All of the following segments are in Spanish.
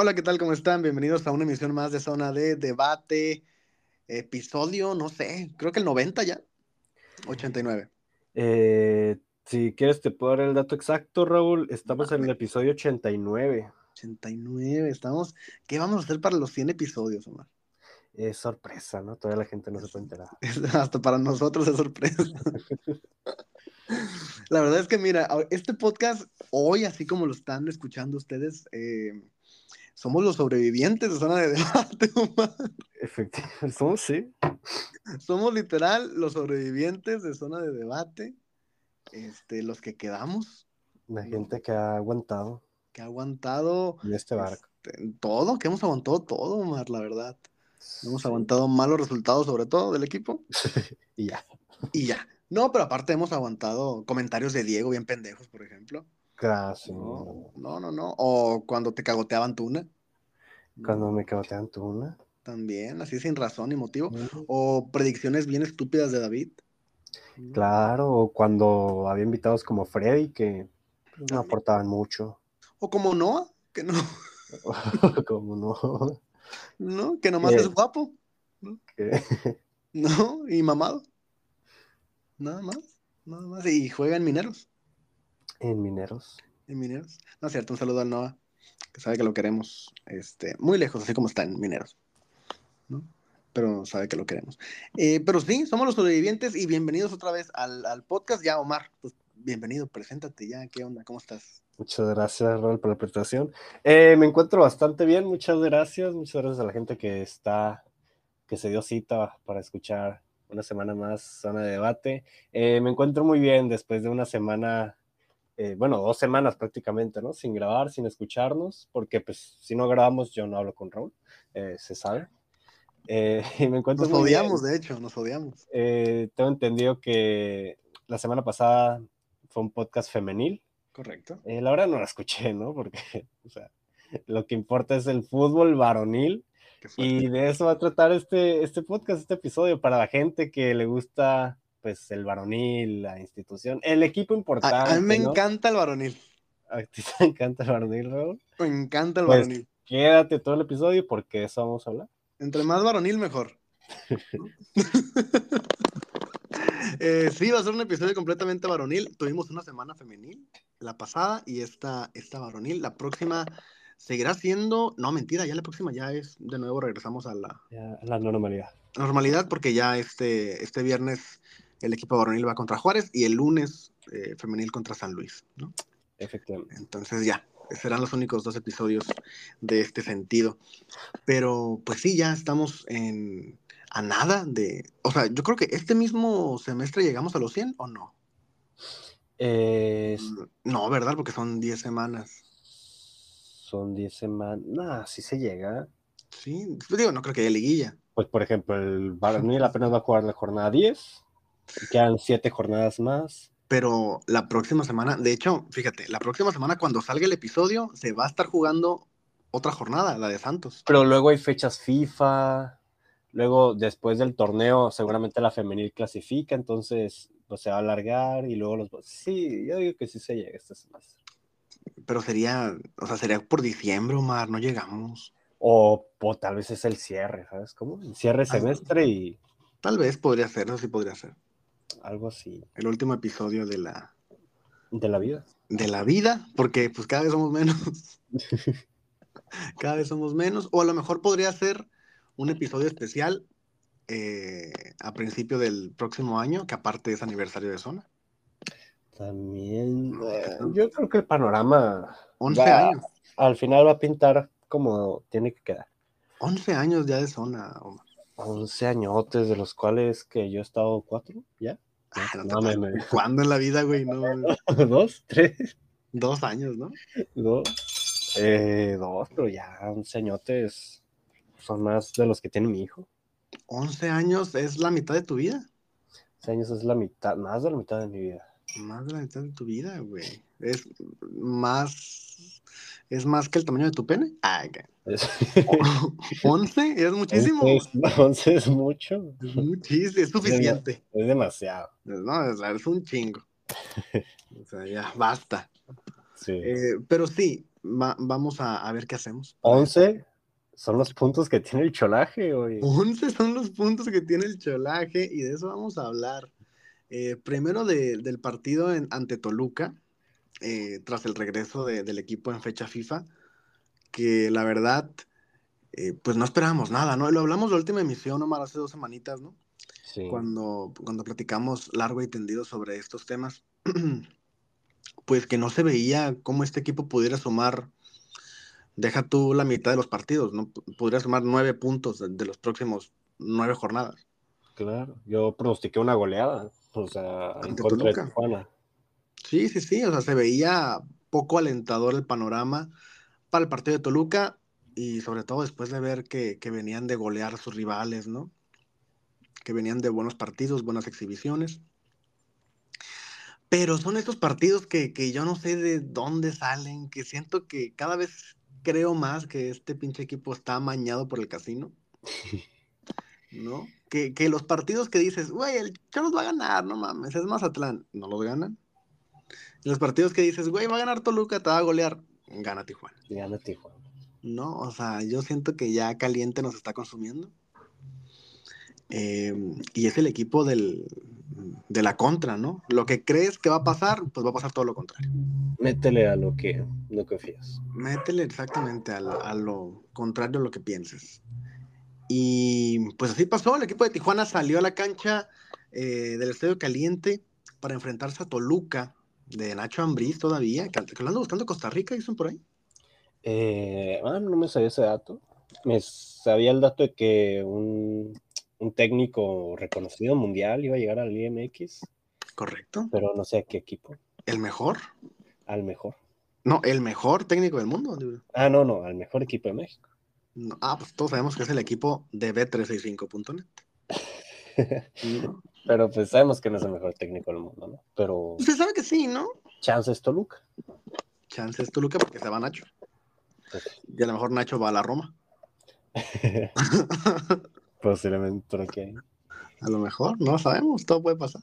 Hola, ¿qué tal? ¿Cómo están? Bienvenidos a una emisión más de Zona de Debate, episodio, no sé, creo que el 90 ya, 89. Eh, si quieres te puedo dar el dato exacto, Raúl. Estamos en el episodio 89. 89, estamos. ¿Qué vamos a hacer para los 100 episodios, Omar? Es sorpresa, ¿no? Todavía la gente no se puede enterar. Hasta para nosotros es sorpresa. la verdad es que, mira, este podcast, hoy, así como lo están escuchando ustedes, eh, somos los sobrevivientes de zona de debate, Omar. Efectivamente, somos, sí. Somos literal los sobrevivientes de zona de debate, este, los que quedamos. La gente que ha aguantado. Que ha aguantado. En este barco. Este, todo, que hemos aguantado todo, Omar, la verdad. Hemos aguantado malos resultados, sobre todo del equipo. y ya. Y ya. No, pero aparte hemos aguantado comentarios de Diego bien pendejos, por ejemplo. Gracias. No, no, no, O cuando te cagoteaban Tuna. Cuando me cagoteaban Tuna. También, así sin razón ni motivo. O predicciones bien estúpidas de David. Claro, o cuando había invitados como Freddy que no aportaban mucho. O como Noah, que no. como no. No, que nomás es guapo. ¿no? no, y mamado. Nada más, nada más. Y juega en mineros. En Mineros. En Mineros. No es cierto, un saludo a Noah, que sabe que lo queremos este, muy lejos, así como está en Mineros. ¿no? Pero sabe que lo queremos. Eh, pero sí, somos los sobrevivientes y bienvenidos otra vez al, podcast. Ya, Omar, pues bienvenido, preséntate ya. ¿Qué onda? ¿Cómo estás? Muchas gracias, Raúl, por la presentación. Eh, me encuentro bastante bien, muchas gracias. Muchas gracias a la gente que está, que se dio cita para escuchar una semana más zona de debate. Eh, me encuentro muy bien después de una semana eh, bueno, dos semanas prácticamente, ¿no? Sin grabar, sin escucharnos, porque pues si no grabamos yo no hablo con Raúl, eh, se sabe. Eh, y me encuentro nos odiamos, de hecho, nos odiamos. tengo entendido que la semana pasada fue un podcast femenil. Correcto. la verdad no la escuché, ¿no? Porque, o sea, lo que importa es el fútbol varonil. Y de eso va a tratar este, este podcast, este episodio, para la gente que le gusta pues el varonil, la institución, el equipo importante. A, mí me encanta el varonil. ¿A ti te encanta el varonil, Raúl? Me encanta el pues, varonil. Quédate todo el episodio porque eso vamos a hablar. Entre más varonil, mejor. Eh, sí, va a ser un episodio completamente varonil. Tuvimos una semana femenil, la pasada, y esta, esta varonil. La próxima seguirá siendo. No, mentira, ya la próxima ya es. De nuevo regresamos a la, a la normalidad. Normalidad, porque ya este, este viernes el equipo varonil va contra Juárez y el lunes eh, femenil contra San Luis, ¿no? Efectivamente. Entonces ya, serán los únicos dos episodios de este sentido. Pero pues sí, ya estamos en a nada de, o sea, yo creo que este mismo semestre llegamos a los 100 o no. Mm, no, ¿verdad? Porque son 10 semanas. Son 10 semanas. No, sí se llega. Sí, digo, no creo que haya liguilla. Pues por ejemplo, el varonil apenas va a jugar la jornada 10 Quedan siete jornadas más. Pero la próxima semana, de hecho, fíjate, la próxima semana cuando salga el episodio se va a estar jugando otra jornada, la de Santos. Pero luego hay fechas FIFA, luego después del torneo seguramente la femenil clasifica, entonces pues, se va a alargar y luego los... Sí, yo digo que sí se llega esta semana. Pero sería, o sea, sería por diciembre, Omar, no llegamos. O, o tal vez es el cierre, ¿sabes cómo? El cierre semestre y... Tal vez podría ser, eso sí podría ser algo así. El último episodio de la... De la vida. De la vida, porque pues cada vez somos menos. cada vez somos menos. O a lo mejor podría ser un episodio especial eh, a principio del próximo año, que aparte es aniversario de Zona. También, eh, yo creo que el panorama... 11 años. Al final va a pintar como tiene que quedar. 11 años ya de Zona, Omar. 11 añotes, de los cuales que yo he estado cuatro, ¿ya? Ah, no, ¿Cuándo en la vida, güey? No, ¿Dos? ¿Tres? Dos años, ¿no? Dos. Eh, dos, pero ya 11 añotes son más de los que tiene mi hijo. 11 años es la mitad de tu vida. 11 años es la mitad, más de la mitad de mi vida. Más de la mitad de tu vida, güey. Es más ¿Es más que el tamaño de tu pene? Ah, ¿11? ¿Es muchísimo? 11 es, mucho. Es muchísimo, es suficiente. Es, demasiado. No, es, un chingo. o sea, ya, basta. Sí. Eh, pero sí, vamos a, ver qué hacemos. 11 son los puntos que tiene el cholaje, hoy. 11 son los puntos que tiene el cholaje y de eso vamos a hablar. Eh, primero del partido ante Toluca, eh, tras el regreso del equipo en fecha FIFA, que la verdad, eh, pues no esperábamos nada, ¿no? Lo hablamos la última emisión, Omar, hace dos semanitas, ¿no? Sí. Cuando, cuando platicamos largo y tendido sobre estos temas, pues que no se veía cómo este equipo pudiera sumar, deja tú la mitad de los partidos, ¿no? Podría sumar nueve puntos de, los próximos nueve jornadas. Claro, yo pronostiqué una goleada, o sea, en contra de Tijuana. Sí, sí, sí, o sea, se veía poco alentador el panorama para el partido de Toluca y sobre todo después de ver que, venían de golear a sus rivales, ¿no? Que venían de buenos partidos, buenas exhibiciones. Pero son estos partidos que, yo no sé de dónde salen, que siento que cada vez creo más que este pinche equipo está amañado por el casino. ¿No? Que, que los partidos que dices, güey, el Cholos va a ganar, no mames, es Mazatlán, no los ganan. Los partidos que dices, güey, va a ganar Toluca, te va a golear, gana Tijuana. Gana Tijuana. No, o sea, yo siento que ya caliente nos está consumiendo. Em, y es el equipo del, de la contra, ¿no? Lo que crees que va a pasar, pues va a pasar todo lo contrario. Métele a lo que no confías. Métele exactamente a, a lo contrario a lo que pienses. Y pues así pasó, el equipo de Tijuana salió a la cancha eh, del Estadio Caliente para enfrentarse a Toluca de Nacho Ambriz todavía, que, que lo ando buscando Costa Rica, dicen por ahí. Eh, ah, no me sabía ese dato. Me sabía el dato de que un, un, técnico reconocido mundial iba a llegar al IMX. Correcto. Pero no sé a qué equipo. ¿El mejor? Al mejor. No, el mejor técnico del mundo. Ah, no, no, al mejor equipo de México. ah, pues todos sabemos que es el equipo de B365.net. Pero pues sabemos que no es el mejor técnico del mundo, ¿no? Pero. Usted sabe que sí, ¿no? Chance es Toluca. Chance es Toluca porque se va Nacho. Pues y a lo mejor Nacho va a la Roma. Posiblemente que A lo mejor, no sabemos, todo puede pasar.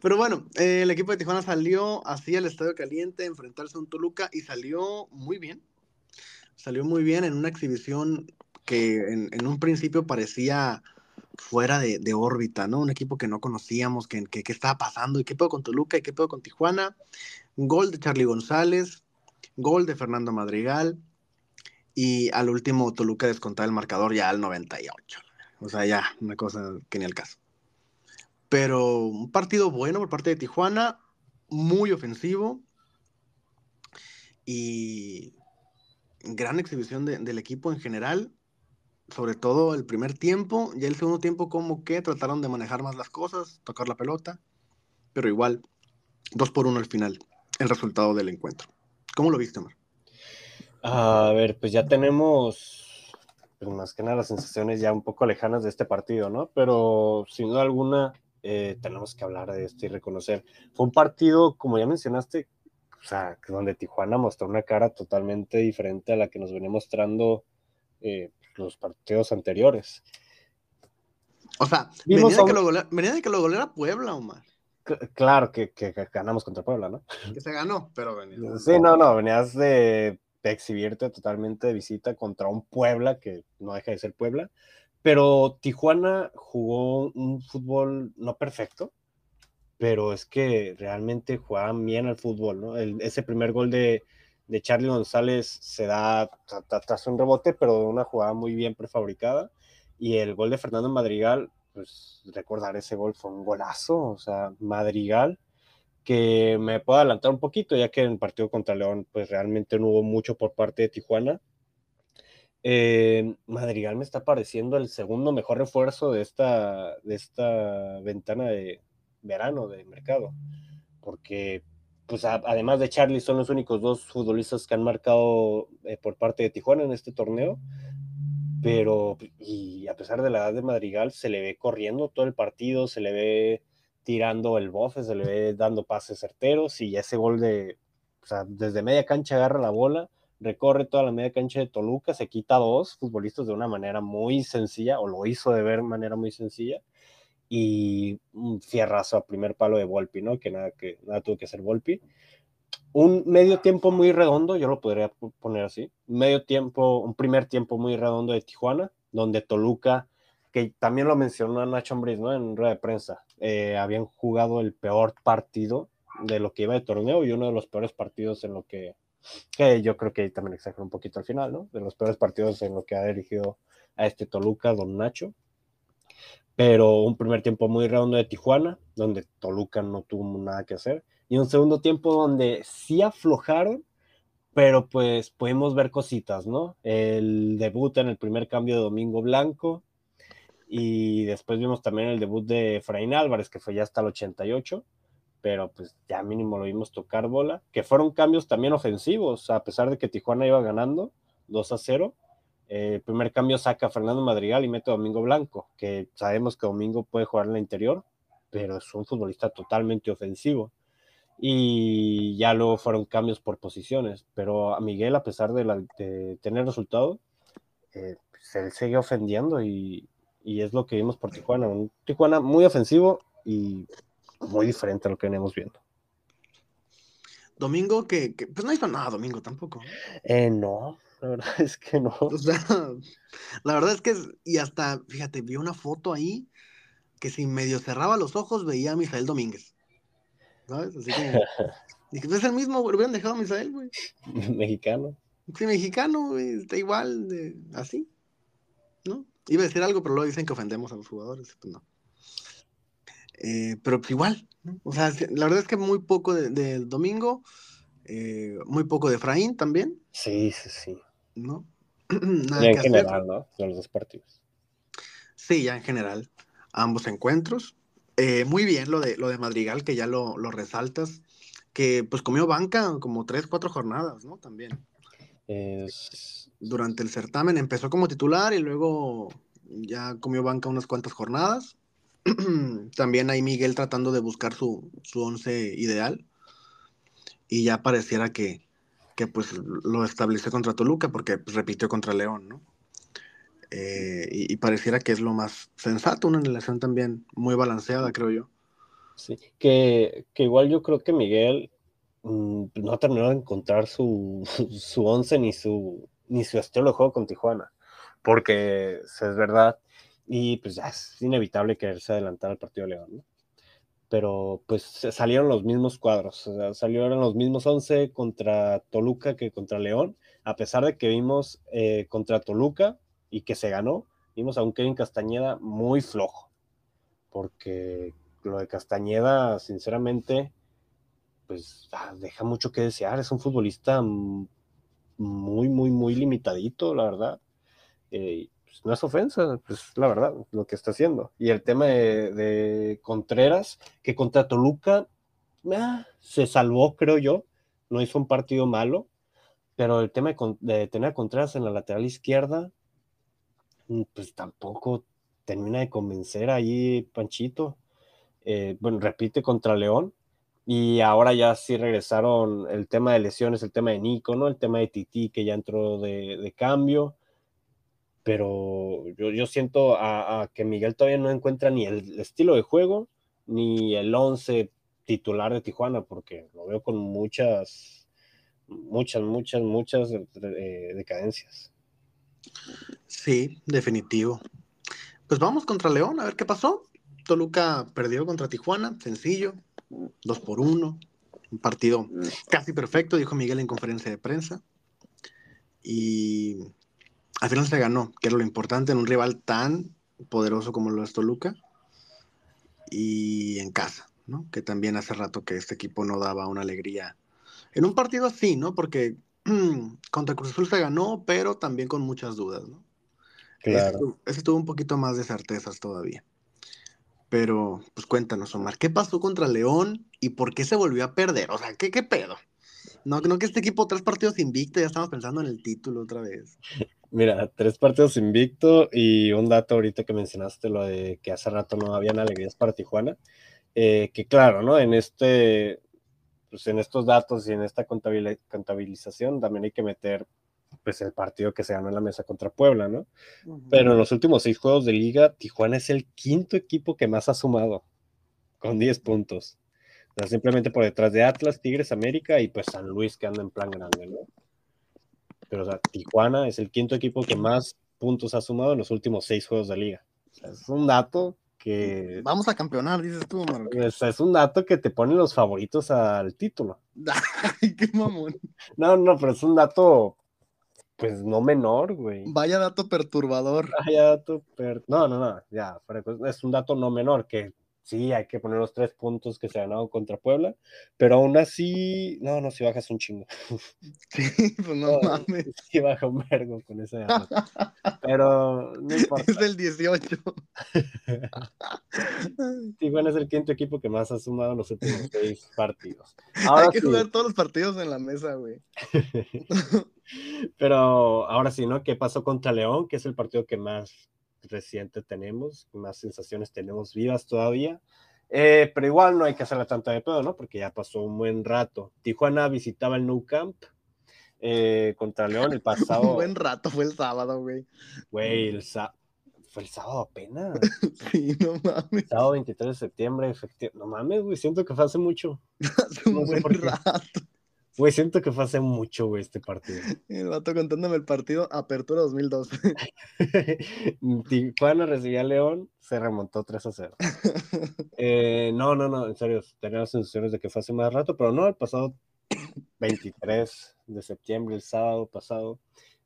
Pero bueno, eh, el equipo de Tijuana salió así al Estadio Caliente a enfrentarse a un Toluca y salió muy bien. Salió muy bien en una exhibición que en un principio parecía fuera de, órbita, ¿no? Un equipo que no conocíamos, que, que, estaba pasando, y qué pedo con Toluca, y qué pedo con Tijuana. Gol de Charlie González, gol de Fernando Madrigal, y al último Toluca descontaba el marcador ya al 98. O sea, ya, una cosa que ni al caso. Pero un partido bueno por parte de Tijuana, muy ofensivo, y gran exhibición del equipo en general sobre todo el primer tiempo, y el segundo tiempo como que trataron de manejar más las cosas, tocar la pelota, pero igual, dos por uno al final, el resultado del encuentro. ¿Cómo lo viste, Omar? A ver, pues ya tenemos, pues más que nada, las sensaciones ya un poco lejanas de este partido, ¿no? Pero sin duda alguna, eh, tenemos que hablar de esto y reconocer. Fue un partido, como ya mencionaste, o sea, donde Tijuana mostró una cara totalmente diferente a la que nos venía mostrando eh, los partidos anteriores. O sea, venía de, que lo goleara, venía de, que lo goleara, Puebla, Omar. Claro que, que, ganamos contra Puebla, ¿no? Que se ganó, pero venía. Sí, no, no, venías de, exhibirte totalmente de visita contra un Puebla que no deja de ser Puebla. Pero Tijuana jugó un fútbol no perfecto, pero es que realmente jugaban bien al fútbol, ¿no? ese primer gol de, de Charlie González se da tras un rebote, pero de una jugada muy bien prefabricada. Y el gol de Fernando Madrigal, pues recordar ese gol fue un golazo, o sea, Madrigal, que me puedo adelantar un poquito, ya que en el partido contra León, pues realmente no hubo mucho por parte de Tijuana. Eh, Madrigal me está pareciendo el segundo mejor refuerzo de esta, de esta ventana de verano de mercado, porque pues además de Charlie, son los únicos dos futbolistas que han marcado eh, por parte de Tijuana en este torneo. Pero, a pesar de la edad de Madrigal, se le ve corriendo todo el partido, se le ve tirando el bofe, se le ve dando pases certeros y ese gol de, o sea, desde media cancha agarra la bola, recorre toda la media cancha de Toluca, se quita dos futbolistas de una manera muy sencilla, o lo hizo de ver manera muy sencilla, y un fierrazo a primer palo de Volpi, ¿no? Que nada, que nada tuvo que hacer Volpi. un medio tiempo muy redondo, yo lo podría poner así, medio tiempo, un primer tiempo muy redondo de Tijuana, donde Toluca, que también lo mencionó Nacho Ambriz, ¿no? En rueda de prensa, eh, habían jugado el peor partido de lo que iba de torneo y uno de los peores partidos en lo que, que yo creo que también exagero un poquito al final, ¿no? De los peores partidos en lo que ha dirigido a este Toluca, don Nacho. Pero un primer tiempo muy redondo de Tijuana, donde Toluca no tuvo nada que hacer y un segundo tiempo donde sí aflojaron, pero pues pudimos ver cositas, ¿no? El debut en el primer cambio de Domingo Blanco y después vimos también el debut de Efraín Álvarez, que fue ya hasta el 88, pero pues ya mínimo lo vimos tocar bola, que fueron cambios también ofensivos, a pesar de que Tijuana iba ganando 2 a 0. El primer cambio saca a Fernando Madrigal y mete a Domingo Blanco, que sabemos que Domingo puede jugar en la interior, pero es un futbolista totalmente ofensivo y ya luego fueron cambios por posiciones, pero a Miguel, a pesar de, tener resultado, eh, se pues, sigue ofendiendo y, es lo que vimos por Tijuana, un Tijuana muy ofensivo y muy diferente a lo que venimos viendo. Domingo, que, pues no hizo nada Domingo tampoco. Eh, no, la verdad es que no. O sea, la verdad es que, y hasta, fíjate, vi una foto ahí que si medio cerraba los ojos veía a Misael Domínguez. ¿sabes? Así. Dije, pues es el mismo, güey, hubieran dejado a Misael, güey. Mexicano. Sí, mexicano, güey, está igual, de, así, ¿no? Iba a decir algo, pero luego dicen que ofendemos a los jugadores, pues no. Eh, pero pues igual, ¿no? o sea, la verdad es que muy poco del de domingo, eh, muy poco de Efraín también. Sí, sí, sí. ¿No? Nada en general, ¿no? De los dos partidos. Sí, ya en general, ambos encuentros. Eh, muy bien lo de, lo de Madrigal, que ya lo, resaltas, que pues comió banca como tres, cuatro jornadas, ¿no? También. Durante el certamen empezó como titular y luego ya comió banca unas cuantas jornadas. También hay Miguel tratando de buscar su, su once ideal. Y ya pareciera que, que pues lo estableció contra Toluca porque pues, repitió contra León, ¿no? Eh, y, pareciera que es lo más sensato, una relación también muy balanceada, creo yo. Sí, que, que igual yo creo que Miguel mm, no ha terminado de encontrar su, su once ni su, ni su estilo de juego con Tijuana, porque es verdad, y pues ya es inevitable quererse adelantar al partido de León, ¿no? Pero pues salieron los mismos cuadros, o sea, salieron los mismos once contra Toluca que contra León, a pesar de que vimos eh, contra Toluca y que se ganó, vimos a un Kevin Castañeda muy flojo, porque lo de Castañeda, sinceramente, pues ah, deja mucho que desear, es un futbolista muy, muy, muy limitadito, la verdad. Eh, pues, no es ofensa, pues la verdad, lo que está haciendo. Y el tema de, Contreras, que contra Toluca ah, se salvó, creo yo, no hizo un partido malo, pero el tema de, tener a Contreras en la lateral izquierda, Mm, pues tampoco termina de convencer ahí Panchito. Eh, bueno, repite contra León. Y ahora ya sí regresaron el tema de lesiones, el tema de Nico, ¿no? El tema de Titi que ya entró de, cambio. Pero yo, siento a, que Miguel todavía no encuentra ni el estilo de juego, ni el 11 titular de Tijuana, porque lo veo con muchas, muchas, muchas, muchas decadencias. Sí, definitivo. Pues vamos contra León, a ver qué pasó. Toluca perdió contra Tijuana, sencillo, dos por uno, un partido casi perfecto, dijo Miguel en conferencia de prensa. Y al final se ganó, que era lo importante en un rival tan poderoso como lo es Toluca. Y en casa, ¿no? Que también hace rato que este equipo no daba una alegría. En un partido así, ¿no? Porque contra Cruz Azul se ganó, pero también con muchas dudas, ¿no? Claro. Ese, tuvo un poquito más de certezas todavía. Pero, pues cuéntanos, Omar, ¿qué pasó contra León y por qué se volvió a perder? O sea, ¿qué, qué pedo? No, no que este equipo tres partidos invicto, ya estamos pensando en el título otra vez. Mira, tres partidos invicto y un dato ahorita que mencionaste, lo de que hace rato no habían alegrías para Tijuana. Eh, que claro, ¿no? En este, pues en estos datos y en esta contabilización también hay que meter pues el partido que se ganó en la mesa contra Puebla, ¿no? Pero en los últimos seis juegos de liga, Tijuana es el quinto equipo que más ha sumado, con 10 puntos. O sea, simplemente por detrás de Atlas, Tigres, América y pues San Luis que anda en plan grande, ¿no? Pero, o sea, Tijuana es el quinto equipo que más puntos ha sumado en los últimos seis juegos de liga. O sea, es un dato que... Vamos a campeonar, dices tú, Es, es, un dato que te pone los favoritos al título. Ay, qué mamón. No, no, pero es un dato, pues no menor, güey. Vaya dato perturbador. Vaya dato per... No, no, no, ya, es un dato no menor que sí, hay que poner los tres puntos que se han ganado contra Puebla, pero aún así, no, no, si bajas un chingo. Sí, pues no, no mames. Sí baja un vergo con ese pero no importa. Es del 18. Tijuana es el quinto equipo que más ha sumado en los últimos seis partidos. Ahora hay que jugar todos los partidos en la mesa, güey. pero ahora sí, ¿no? ¿Qué pasó contra León? Que es el partido que más reciente tenemos, más sensaciones tenemos vivas todavía. Eh, pero igual no hay que hacerla tanta de pedo, ¿no? Porque ya pasó un buen rato. Tijuana visitaba el Nou Camp eh, contra León el pasado. un buen rato, fue el sábado, güey. Güey, el fue el sábado apenas. sí, no mames. Sábado 23 de septiembre, efectivamente. No mames, güey, siento que fue hace mucho. hace un buen rato. Güey, siento que fue hace mucho, güey, este partido. El vato contándome el partido Apertura 2002. Tijuana recibía a León, se remontó 3 a 0. Eh, no, no, no, en serio, tenía las sensaciones de que fue hace más rato, pero no, el pasado 23 de septiembre, el sábado pasado,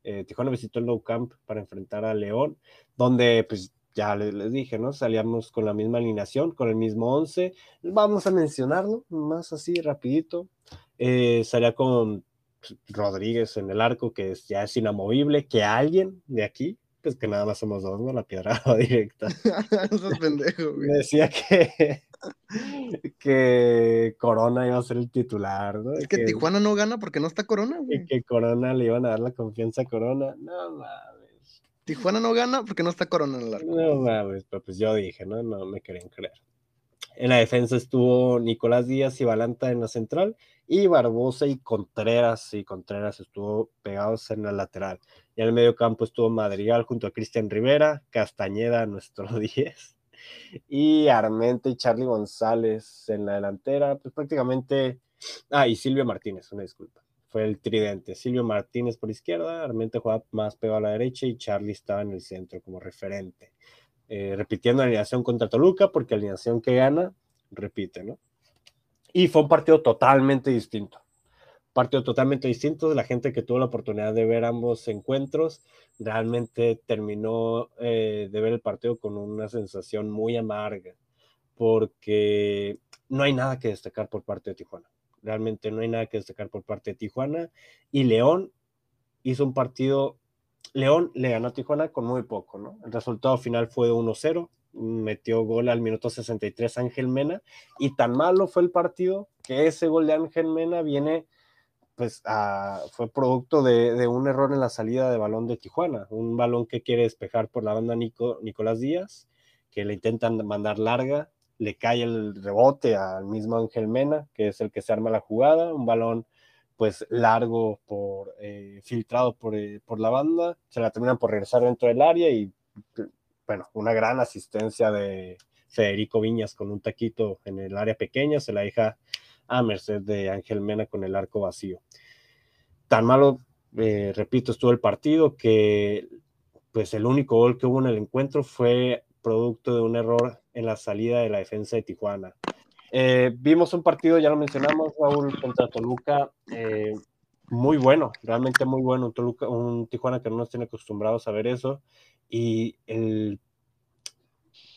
eh, Tijuana visitó el Nou Camp para enfrentar a León, donde pues ya les, dije, ¿no? Salíamos con la misma alineación, con el mismo 11. Vamos a mencionarlo más así rapidito. Eh, salía con Rodríguez en el arco, que es, ya es inamovible, que alguien de aquí, pues que nada más somos dos, ¿no? La piedrada directa. pendejo, Me decía que, que Corona iba a ser el titular, ¿no? Es que, Tijuana no gana porque no está Corona, güey. Y que Corona le iban a dar la confianza a Corona. No mames. Tijuana no gana porque no está Corona en el arco. No mames, pero pues yo dije, ¿no? No me querían creer. En la defensa estuvo Nicolás Díaz y Balanta en la central y Barbosa y Contreras, y Contreras estuvo pegados en la lateral. Y en el medio campo estuvo Madrigal junto a Cristian Rivera, Castañeda, nuestro 10, y Armente y Charlie González en la delantera, pues prácticamente, ah, y Silvio Martínez, una disculpa, fue el tridente, Silvio Martínez por izquierda, Armente jugaba más pegado a la derecha y Charlie estaba en el centro como referente. Eh, repitiendo alineación contra Toluca, porque alineación que gana, repite, ¿no? Y fue un partido totalmente distinto. Partido totalmente distinto de la gente que tuvo la oportunidad de ver ambos encuentros. Realmente terminó eh, de ver el partido con una sensación muy amarga, porque no hay nada que destacar por parte de Tijuana. Realmente no hay nada que destacar por parte de Tijuana. Y León hizo un partido León le ganó a Tijuana con muy poco, ¿no? El resultado final fue 1-0, metió gol al minuto 63 Ángel Mena, y tan malo fue el partido que ese gol de Ángel Mena viene, pues, fue producto de, un error en la salida de balón de Tijuana, un balón que quiere despejar por la banda Nico, Nicolás Díaz, que le intentan mandar larga, le cae el rebote al mismo Ángel Mena, que es el que se arma la jugada, un balón pues largo por eh, filtrado por, eh, por, la banda, se la terminan por regresar dentro del área y bueno, una gran asistencia de Federico Viñas con un taquito en el área pequeña, se la deja a merced de Ángel Mena con el arco vacío. Tan malo, eh, repito, estuvo el partido que pues el único gol que hubo en el encuentro fue producto de un error en la salida de la defensa de Tijuana. Eh, vimos un partido, ya lo mencionamos, Raúl, contra Toluca, eh, muy bueno, realmente muy bueno. Un, Toluca, un Tijuana que no nos tiene acostumbrados a ver eso. Y el,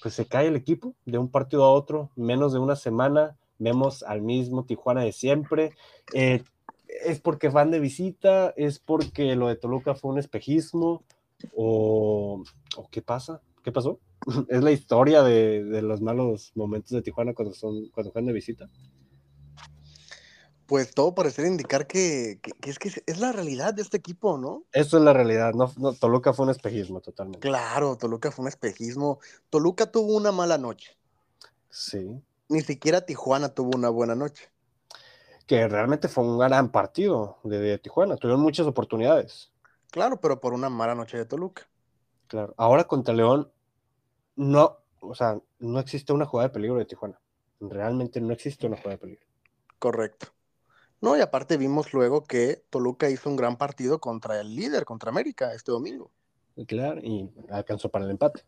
pues se cae el equipo de un partido a otro, menos de una semana. Vemos al mismo Tijuana de siempre. Eh, ¿Es porque van de visita? ¿Es porque lo de Toluca fue un espejismo? ¿O, ¿o qué pasa? ¿Qué pasó? es la historia de, los malos momentos de Tijuana cuando son cuando juegan de visita. Pues todo parece indicar que, es que es la realidad de este equipo, ¿no? Eso es la realidad, no, Toluca fue un espejismo totalmente. Claro, Toluca fue un espejismo. Toluca tuvo una mala noche. Sí. Ni siquiera Tijuana tuvo una buena noche. Que realmente fue un gran partido de, de Tijuana, tuvieron muchas oportunidades. Claro, pero por una mala noche de Toluca. Claro, ahora contra León no, o sea, no existe una jugada de peligro de Tijuana. realmente no existe una jugada de peligro. Correcto. No, y aparte vimos luego que Toluca hizo un gran partido contra el líder, contra América, este domingo. Claro, y alcanzó para el empate.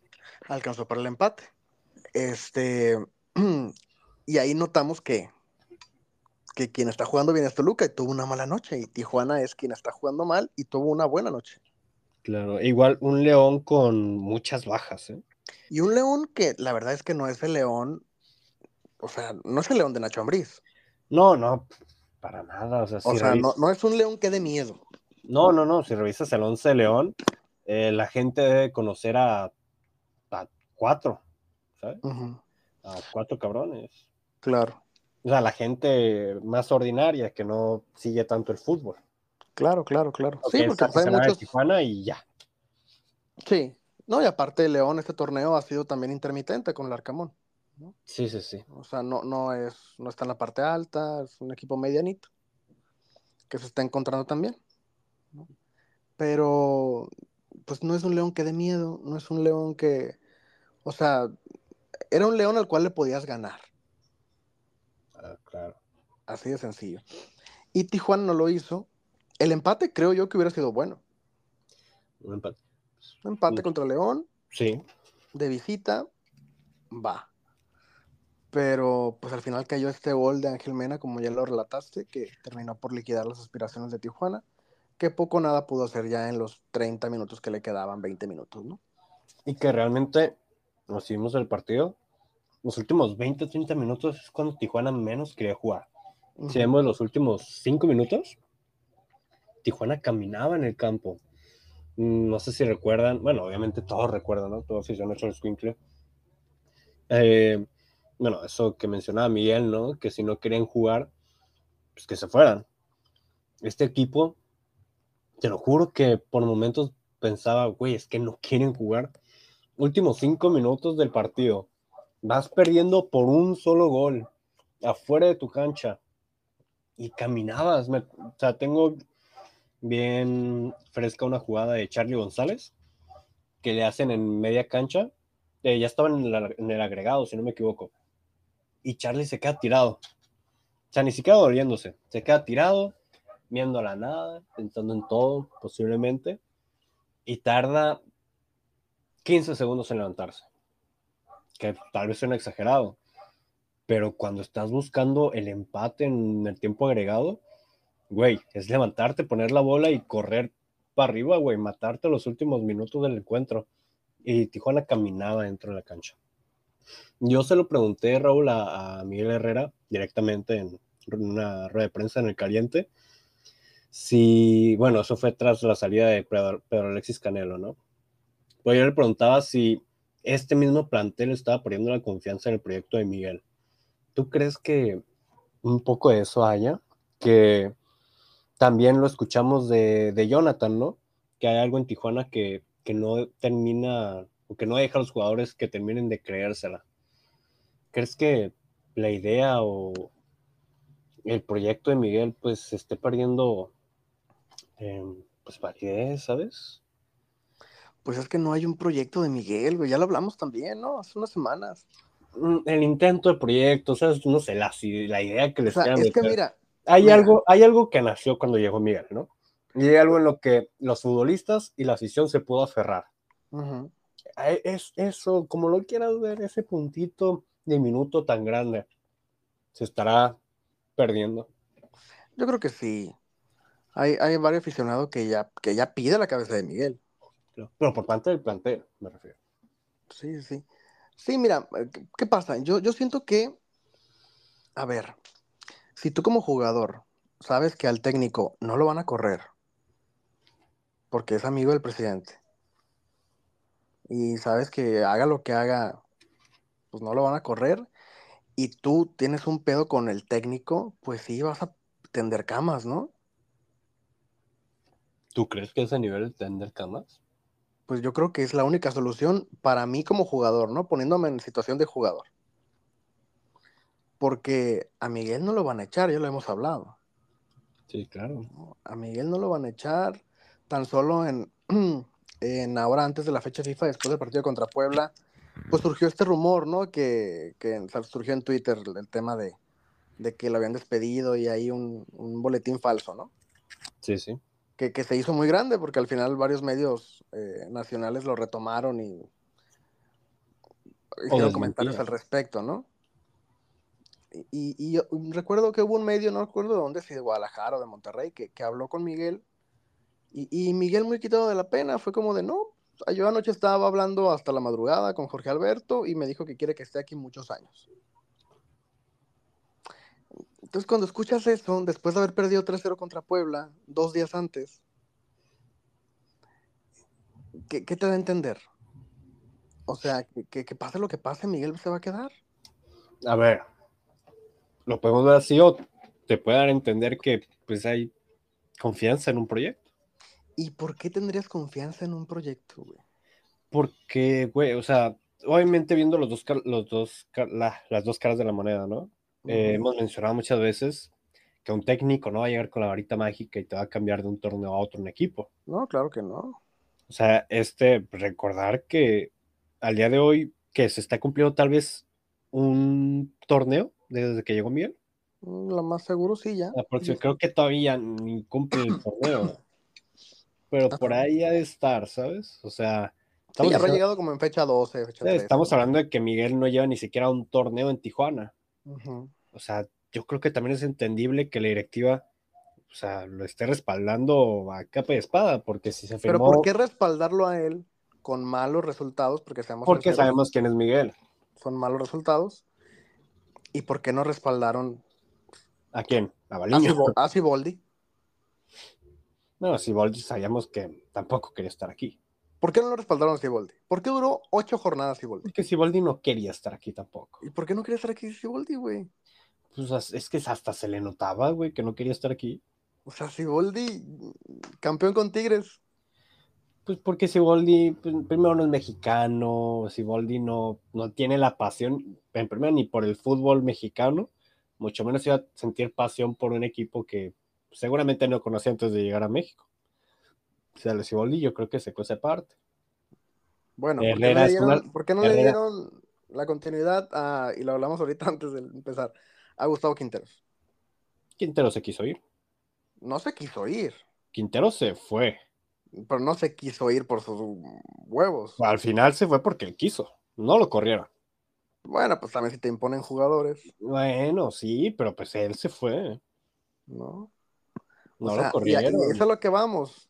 Alcanzó para el empate. Este, y ahí notamos que, que quien está jugando bien es Toluca y tuvo una mala noche, y Tijuana es quien está jugando mal y tuvo una buena noche. Claro, igual un León con muchas bajas, ¿eh? Y un León que la verdad es que no es el León, o sea, no es el León de Nacho Ambriz. No, no, para nada. O sea, o sea no, es un León que dé miedo. No, no, no, si revisas el 11 de León, eh, la gente debe conocer a, cuatro, ¿sabes? A cuatro cabrones. Claro. O sea, la gente más ordinaria que no sigue tanto el fútbol. Claro, claro, claro. sí, porque hay muchos... Tijuana y ya. Sí. No, y aparte León, este torneo ha sido también intermitente con el Arcamón. Sí, sí, sí. O sea, no, no, es, no está en la parte alta, es un equipo medianito que se está encontrando también. Pero pues no es un león que dé miedo, no es un león que, o sea, era un león al cual le podías ganar. Ah, claro. Así de sencillo. Y Tijuana no lo hizo. El empate creo yo que hubiera sido bueno. Un empate. Empate contra León. Sí. De visita. Va. Pero pues al final cayó este gol de Ángel Mena, como ya lo relataste, que terminó por liquidar las aspiraciones de Tijuana que poco nada pudo hacer ya en los 30 minutos que le quedaban, 20 minutos, ¿no? Y que realmente nos seguimos el partido. Los últimos 20, 30 minutos es cuando Tijuana menos quería jugar. Si vemos los últimos 5 minutos, Tijuana caminaba en el campo. No sé si recuerdan, bueno, obviamente todos recuerdan, ¿no? Todos hicieron hecho el squinkle. Eh, bueno, eso que mencionaba Miguel, ¿no? Que si no querían jugar, pues que se fueran. Este equipo te lo juro que por momentos pensaba, güey, es que no quieren jugar. Últimos cinco minutos del partido. Vas perdiendo por un solo gol afuera de tu cancha y caminabas. o sea, tengo bien fresca una jugada de Charlie González que le hacen en media cancha. Eh, ya estaban en, el agregado, si no me equivoco. Y Charlie se queda tirado. O sea, ni siquiera doliéndose. Se queda tirado, viendo la nada, pensando en todo posiblemente, y tarda 15 segundos en levantarse, que tal vez suena exagerado, pero cuando estás buscando el empate en el tiempo agregado, güey, es levantarte, poner la bola y correr para arriba, güey, matarte los últimos minutos del encuentro. Y Tijuana caminaba dentro de la cancha. Yo se lo pregunté, Raúl, a, Miguel Herrera directamente en una rueda de prensa en el caliente si, bueno, eso fue tras la salida de Pedro, Alexis Canelo, ¿no? Pues yo le preguntaba si este mismo plantel estaba poniendo la confianza en el proyecto de Miguel. ¿Tú crees que un poco de eso haya? Que también lo escuchamos de, de Jonathan, ¿no? Que hay algo en Tijuana que, que no termina, o que no deja a los jugadores que terminen de creérsela. ¿Crees que la idea o el proyecto de Miguel pues se esté perdiendo Em, pues validez, ¿sabes? Pues es que no hay un proyecto de Miguel, güey, ya lo hablamos también, ¿no? Hace unas semanas. Mm, el intento de proyecto, o sea, no sé, la, la idea que les o Es que mira, hay, Algo, hay algo que nació cuando llegó Miguel, ¿no? Y hay algo en lo que los futbolistas y la afición se pudo aferrar. Es eso, como lo quieras ver, ese puntito de minuto tan grande, se estará perdiendo. Yo creo que sí hay, hay varios aficionados que ya, que ya pide la cabeza de Miguel. Pero por parte del plantel, me refiero. Sí, sí. Sí, mira, ¿qué, pasa? Yo, yo siento que, a ver, si tú como jugador sabes que al técnico no lo van a correr, porque es amigo del presidente, y sabes que haga lo que haga, pues no lo van a correr, y tú tienes un pedo con el técnico, pues sí vas a tender camas, ¿no? ¿Tú crees que ese nivel de tender camas? Pues yo creo que es la única solución para mí como jugador, ¿no? Poniéndome en situación de jugador. Porque a Miguel no lo van a echar, ya lo hemos hablado. Sí, claro. A Miguel no lo van a echar. Tan solo en, en ahora antes de la fecha FIFA, después del partido contra Puebla, pues surgió este rumor, ¿no? Que, que surgió en Twitter el tema de, de que lo habían despedido y hay un, un boletín falso, ¿no? Sí, sí. Que, que, se hizo muy grande porque al final varios medios eh, nacionales lo retomaron y hicieron comentarios al respecto, ¿no? Y, y, recuerdo que hubo un medio, no recuerdo de dónde, si de Guadalajara o de Monterrey, que, que habló con Miguel. Y, y, Miguel muy quitado de la pena, fue como de, no, yo anoche estaba hablando hasta la madrugada con Jorge Alberto y me dijo que quiere que esté aquí muchos años. Entonces, cuando escuchas eso, después de haber perdido 3-0 contra Puebla, dos días antes, ¿qué, te da a entender? O sea, que, que, pase lo que pase, Miguel se va a quedar. A ver, lo podemos ver así o te puede dar a entender que pues hay confianza en un proyecto. ¿Y por qué tendrías confianza en un proyecto, güey? Porque, güey, o sea, obviamente viendo los dos, los dos, las dos caras de la moneda, ¿no? Eh, hemos mencionado muchas veces que un técnico no va a llegar con la varita mágica y te va a cambiar de un torneo a otro un equipo. No, claro que no. O sea, este, recordar que al día de hoy, que se está cumpliendo tal vez un torneo desde que llegó Miguel. Mm, lo más seguro sí, ya. La creo que todavía ni cumple el torneo. Pero por ahí ha de estar, ¿sabes? O sea. Sí, habrá llegado como en fecha 12, fecha Estamos hablando de que Miguel no lleva ni siquiera un torneo en Tijuana. O sea, yo creo que también es entendible que la directiva, o sea, lo esté respaldando a capa y espada, porque si se firmó... Pero ¿por qué respaldarlo a él con malos resultados? Porque sabemos... Porque sabemos quién es Miguel. Son malos resultados. ¿Y por qué no respaldaron... ¿A quién? A Baliño. A Ciboldi. No, Ciboldi sabíamos que tampoco quería estar aquí. ¿Por qué no lo respaldaron a Siboldi? ¿Por qué duró ocho jornadas Siboldi? Porque Siboldi no quería estar aquí tampoco. ¿Y por qué no quería estar aquí Siboldi, güey? Pues es que hasta se le notaba, güey, que no quería estar aquí. O sea, Siboldi, campeón con Tigres. Pues porque Siboldi, pues, primero no es mexicano, Siboldi no, no tiene la pasión, en primero ni por el fútbol mexicano, mucho menos iba a sentir pasión por un equipo que seguramente no conocía antes de llegar a México sea, les yo creo que se cose parte. Bueno, ¿por qué, no, le dieron, la continuidad a, y lo hablamos ahorita antes de empezar, a Gustavo Quinteros? Quintero se quiso ir. No se quiso ir. Quintero se fue. Pero no se quiso ir por sus huevos. Al final se fue porque él quiso. No lo corrieron. Bueno, pues también si te imponen jugadores. Bueno, sí, pero pues él se fue. No. No lo corrieron. eso es lo que vamos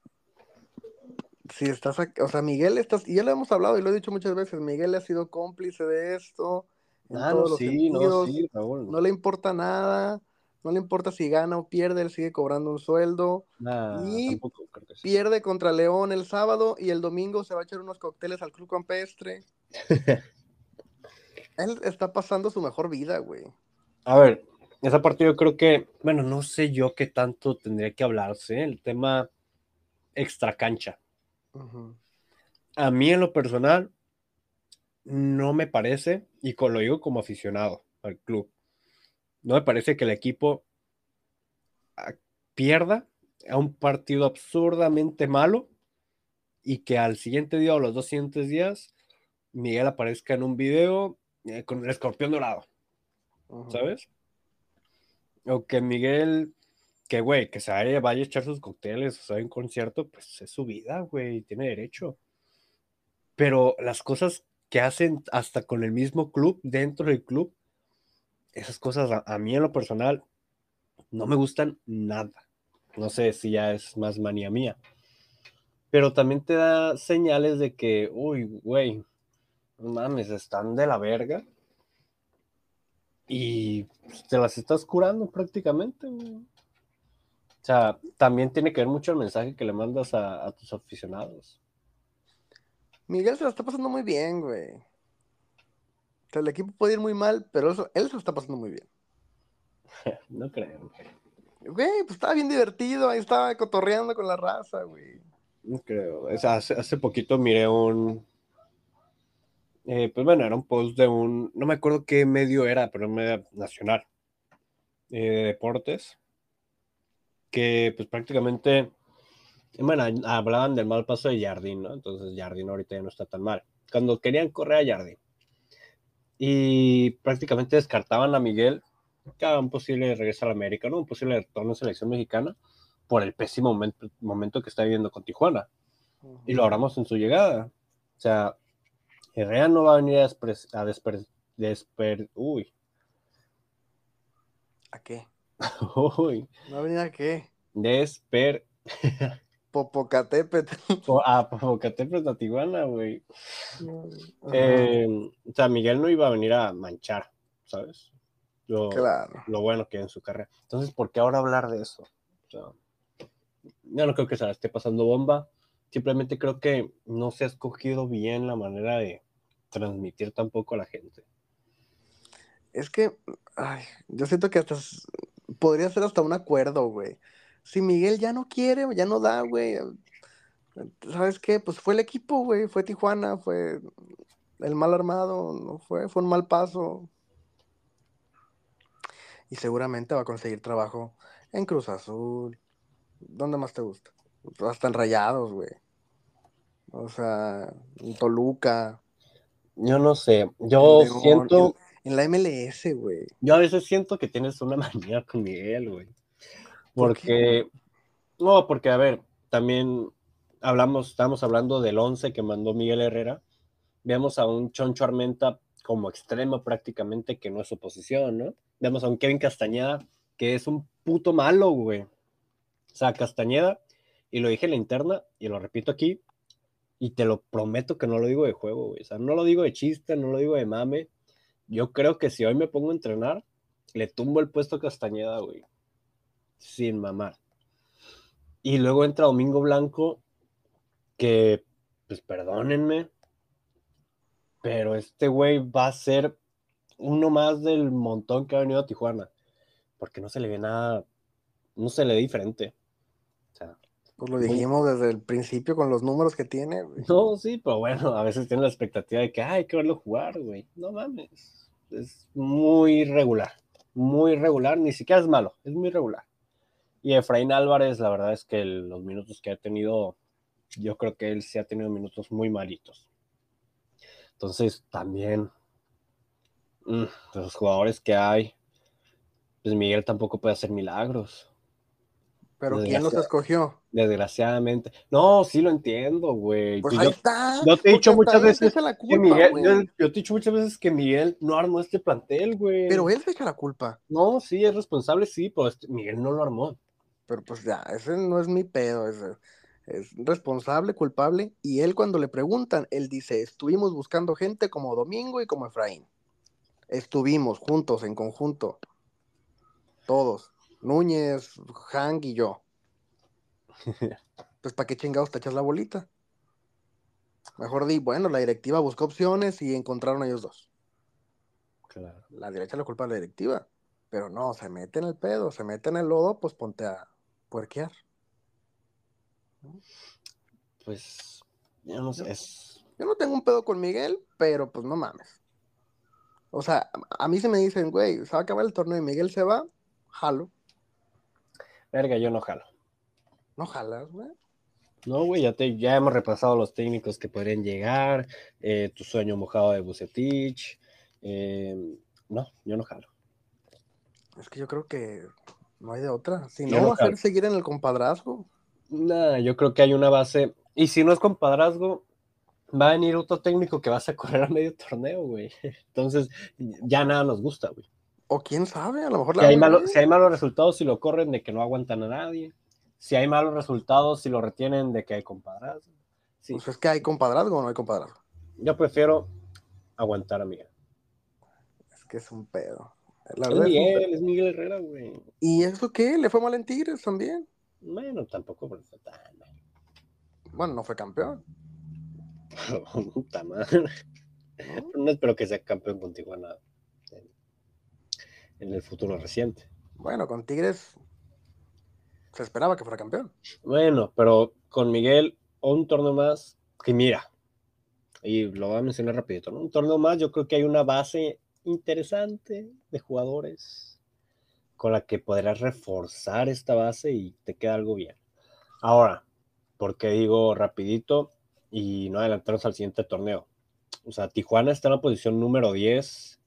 si estás, o sea, Miguel, estás, y ya lo hemos hablado y lo he dicho muchas veces, Miguel ha sido cómplice de esto. Ah, no, sí, no, sí, Raúl. No le importa nada, no le importa si gana o pierde, él sigue cobrando un sueldo. y pierde contra León el sábado y el domingo se va a echar unos cócteles al Club Campestre. él está pasando su mejor vida, güey. A ver, esa parte yo creo que, bueno, no sé yo qué tanto tendría que hablarse, el tema extra cancha. A mí en lo personal no me parece, y lo digo como aficionado al club, no me parece que el equipo ah, pierda a un partido absurdamente malo y que al siguiente día o los dos siguientes días Miguel aparezca en un video eh, con el escorpión dorado. ¿Sabes? O que Miguel que, güey, que se vaya, vaya, a echar sus cócteles o sea, un concierto, pues es su vida, güey, tiene derecho. Pero las cosas que hacen hasta con el mismo club, dentro del club, esas cosas a, mí en lo personal no me gustan nada. No sé si ya es más manía mía. Pero también te da señales de que, uy, güey, no mames, están de la verga. Y pues, te las estás curando prácticamente. Güey. O sea, también tiene que ver mucho el mensaje que le mandas a, tus aficionados. Miguel se la está pasando muy bien, güey. O sea, el equipo puede ir muy mal, pero él se lo está pasando muy bien. no creo. Güey, pues estaba bien divertido, ahí estaba cotorreando con la raza, güey. No creo. hace, hace poquito miré un. Eh, pues bueno, era un post de un. No me acuerdo qué medio era, pero un medio nacional. Eh, de deportes que pues prácticamente, bueno, hablaban del mal paso de Jardín, ¿no? Entonces Jardín ahorita ya no está tan mal. Cuando querían correr a Jardín, y prácticamente descartaban a Miguel que a un posible regreso a la América, ¿no? Un posible retorno a selección mexicana por el pésimo momento, momento que está viviendo con Tijuana. Y lo hablamos en su llegada. O sea, Herrera no va a venir a, a desper, desper, uy. ¿A qué? uy. ¿No va a venir a qué? Desper. Popocatépetl. Ah, Popocatépetl a Tijuana, güey. Eh, o sea, Miguel no iba a venir a manchar, ¿sabes? Lo, claro. lo bueno que hay en su carrera. Entonces, ¿por qué ahora hablar de eso? O sea, yo no creo que se la esté pasando bomba. Simplemente creo que no se ha escogido bien la manera de transmitir tampoco a la gente. Es que, ay, yo siento que hasta podría ser hasta un acuerdo, güey si Miguel ya no quiere, ya no da, güey, ¿sabes qué? Pues fue el equipo, güey, fue Tijuana, fue el mal armado, no fue, fue un mal paso. Y seguramente va a conseguir trabajo en Cruz Azul. ¿Dónde más te gusta? Hasta en Rayados, güey. O sea, en Toluca. Yo no sé, yo siento... En, en la MLS, güey. Yo a veces siento que tienes una manía con Miguel, güey. Porque, no, porque a ver, también hablamos, estamos hablando del 11 que mandó Miguel Herrera. Vemos a un Choncho Armenta como extremo prácticamente, que no es oposición, ¿no? Vemos a un Kevin Castañeda que es un puto malo, güey. O sea, Castañeda, y lo dije en la interna, y lo repito aquí, y te lo prometo que no lo digo de juego, güey. O sea, no lo digo de chiste, no lo digo de mame. Yo creo que si hoy me pongo a entrenar, le tumbo el puesto a Castañeda, güey sin mamar. Y luego entra Domingo Blanco, que, pues perdónenme, pero este güey va a ser uno más del montón que ha venido a Tijuana, porque no se le ve nada, no se le ve diferente. O sea, pues lo dijimos desde el principio con los números que tiene. No, sí, pero bueno, a veces tiene la expectativa de que hay que verlo jugar, güey. No mames. Es muy regular. Muy regular, ni siquiera es malo, es muy regular. Y Efraín Álvarez, la verdad es que los minutos que ha tenido, yo creo que él sí ha tenido minutos muy malitos. Entonces, también, mm, los jugadores que hay, pues Miguel tampoco puede hacer milagros. ¿Pero quién los escogió? Desgraciadamente. No, sí lo entiendo, güey. Pues yo. Yo te he dicho muchas veces que Miguel, yo, yo, te he dicho muchas veces que Miguel no armó este plantel, güey. Pero él se echa la culpa. No, sí, es responsable, sí, pero este, Miguel no lo armó. Pero pues ya, ese no es mi pedo, es, es responsable, culpable. Y él cuando le preguntan, él dice, estuvimos buscando gente como Domingo y como Efraín. Estuvimos juntos, en conjunto. Todos. Núñez, Hank y yo. Pues para qué chingados te echas la bolita. Mejor di, bueno, la directiva buscó opciones y encontraron a ellos dos. Claro. La derecha la culpa de la directiva. Pero no, se mete en el pedo, se mete en el lodo, pues ponte a, puerquear. Pues, yo no sé. Yo no tengo un pedo con Miguel, pero pues no mames. O sea, a mí se me dicen, güey, se va a acabar el torneo y Miguel se va, jalo. Verga, yo no jalo. ¿No jalas, güey? No, güey, ya, te, ya hemos repasado los técnicos que podrían llegar, eh, tu sueño mojado de Bucetich. Eh, no, yo no jalo. Es que yo creo que no hay de otra. Si no, va a ser seguir en el compadrazgo. Nada, yo creo que hay una base. Y si no es compadrazgo, va a venir otro técnico que vas a correr a medio torneo, güey. Entonces, ya nada nos gusta, güey. O quién sabe, a lo mejor la si, hay si hay malos resultados, si lo corren de que no aguantan a nadie. Si hay malos resultados, si lo retienen de que hay compadrazgo. Sí. Pues es que hay compadrazgo o no hay compadrazgo. Yo prefiero aguantar a Miguel. Es que es un pedo es Miguel, es Miguel Herrera, güey. ¿Y eso qué? ¿Le fue mal en Tigres también? Bueno, tampoco fue tan Bueno, no fue campeón. Puta madre. ¿No? espero que sea campeón con Tijuana en, el futuro reciente. Bueno, con Tigres se esperaba que fuera campeón. Bueno, pero con Miguel, un torneo más, que mira, y lo voy a mencionar rapidito, ¿no? Un torneo más, yo creo que hay una base interesante de jugadores con la que podrás reforzar esta base y te queda algo bien. Ahora, porque digo rapidito y no adelantarnos al siguiente torneo? O sea, Tijuana está en la posición número 10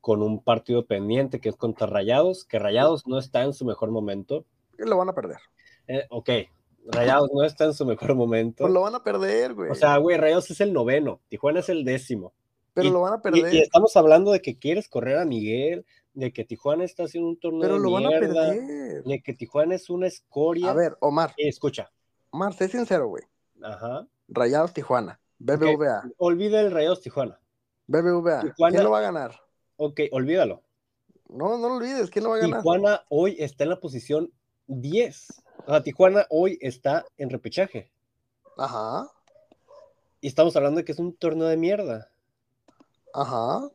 con un partido pendiente que es contra Rayados, que Rayados no está en su mejor momento. Lo van a perder. Eh, ok, Rayados no está en su mejor momento. Pues lo van a perder, güey. O sea, güey, Rayados es el noveno, Tijuana es el décimo. Pero y- lo van a perder. y estamos hablando de que quieres correr a Miguel, de que Tijuana está haciendo un torneo pero de lo van a mierda, perder. de que Tijuana es una escoria. A ver, Omar, escucha, Omar, sé sincero, güey. ajá. Rayados Tijuana, BBVA, Olvida el Rayados Tijuana. BBVA. Tijuana- ¿Quién lo va a ganar? Ok, olvídalo. No, no lo olvides, ¿quién lo va a ganar? Tijuana hoy está en la posición 10. O sea, Tijuana hoy está en repechaje. Ajá, Y estamos hablando de que es un torneo de mierda. Ajá.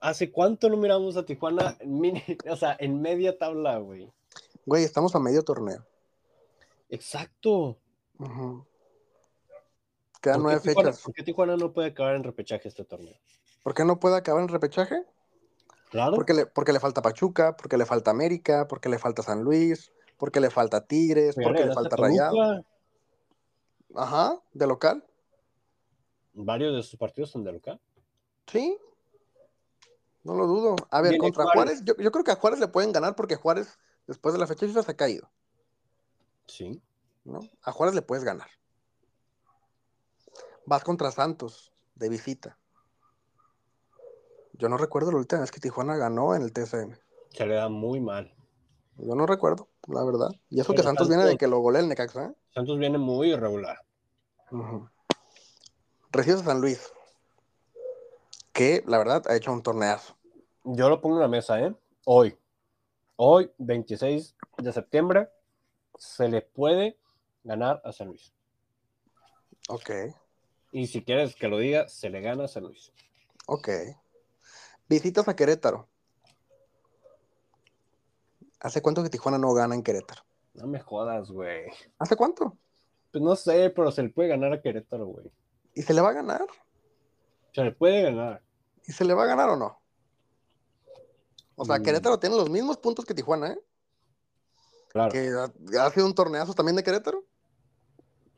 ¿Hace cuánto no miramos a Tijuana en, mini- o sea, en media tabla, güey? Güey, estamos a medio torneo. Exacto. Ujú. Quedan ¿Por nueve Tijuana- fechas. ¿Por qué Tijuana no puede acabar en repechaje este torneo? ¿Por qué no puede acabar en repechaje? Claro. Porque le, porque le falta Pachuca, porque le falta América, porque le falta San Luis, porque le falta Tigres, porque le falta Rayado. Ajá, de local. Varios de sus partidos son de local. Sí. No lo dudo. A ver, Viene contra Juárez. Juárez, yo, yo creo que a Juárez le pueden ganar porque Juárez, después de la fecha FIFA, se ha caído. Sí. ¿no? A Juárez le puedes ganar. Vas contra Santos, de visita. Yo no recuerdo la última vez que Tijuana ganó en el TSM. Se le da muy mal. Yo no recuerdo, la verdad. Y eso Pero que Santos, viene de que lo golea el Necaxa. ¿eh? Santos viene muy irregular. Ujú. Recibes a San Luis, que la verdad ha hecho un torneazo. Yo lo pongo en la mesa, ¿eh? Hoy. Hoy, 26 de septiembre, se le puede ganar a San Luis. Ok, Y si quieres que lo diga, se le gana a San Luis. ok. Visitas a Querétaro. ¿Hace cuánto que Tijuana no gana en Querétaro? No me jodas, güey. ¿Hace cuánto? Pues no sé, pero se le puede ganar a Querétaro, güey. ¿Y se le va a ganar? Se le puede ganar. ¿Y se le va a ganar o no? O sea, Mm. Querétaro tiene los mismos puntos que Tijuana, ¿eh? Claro. Que ha, ha sido un torneazo también de Querétaro.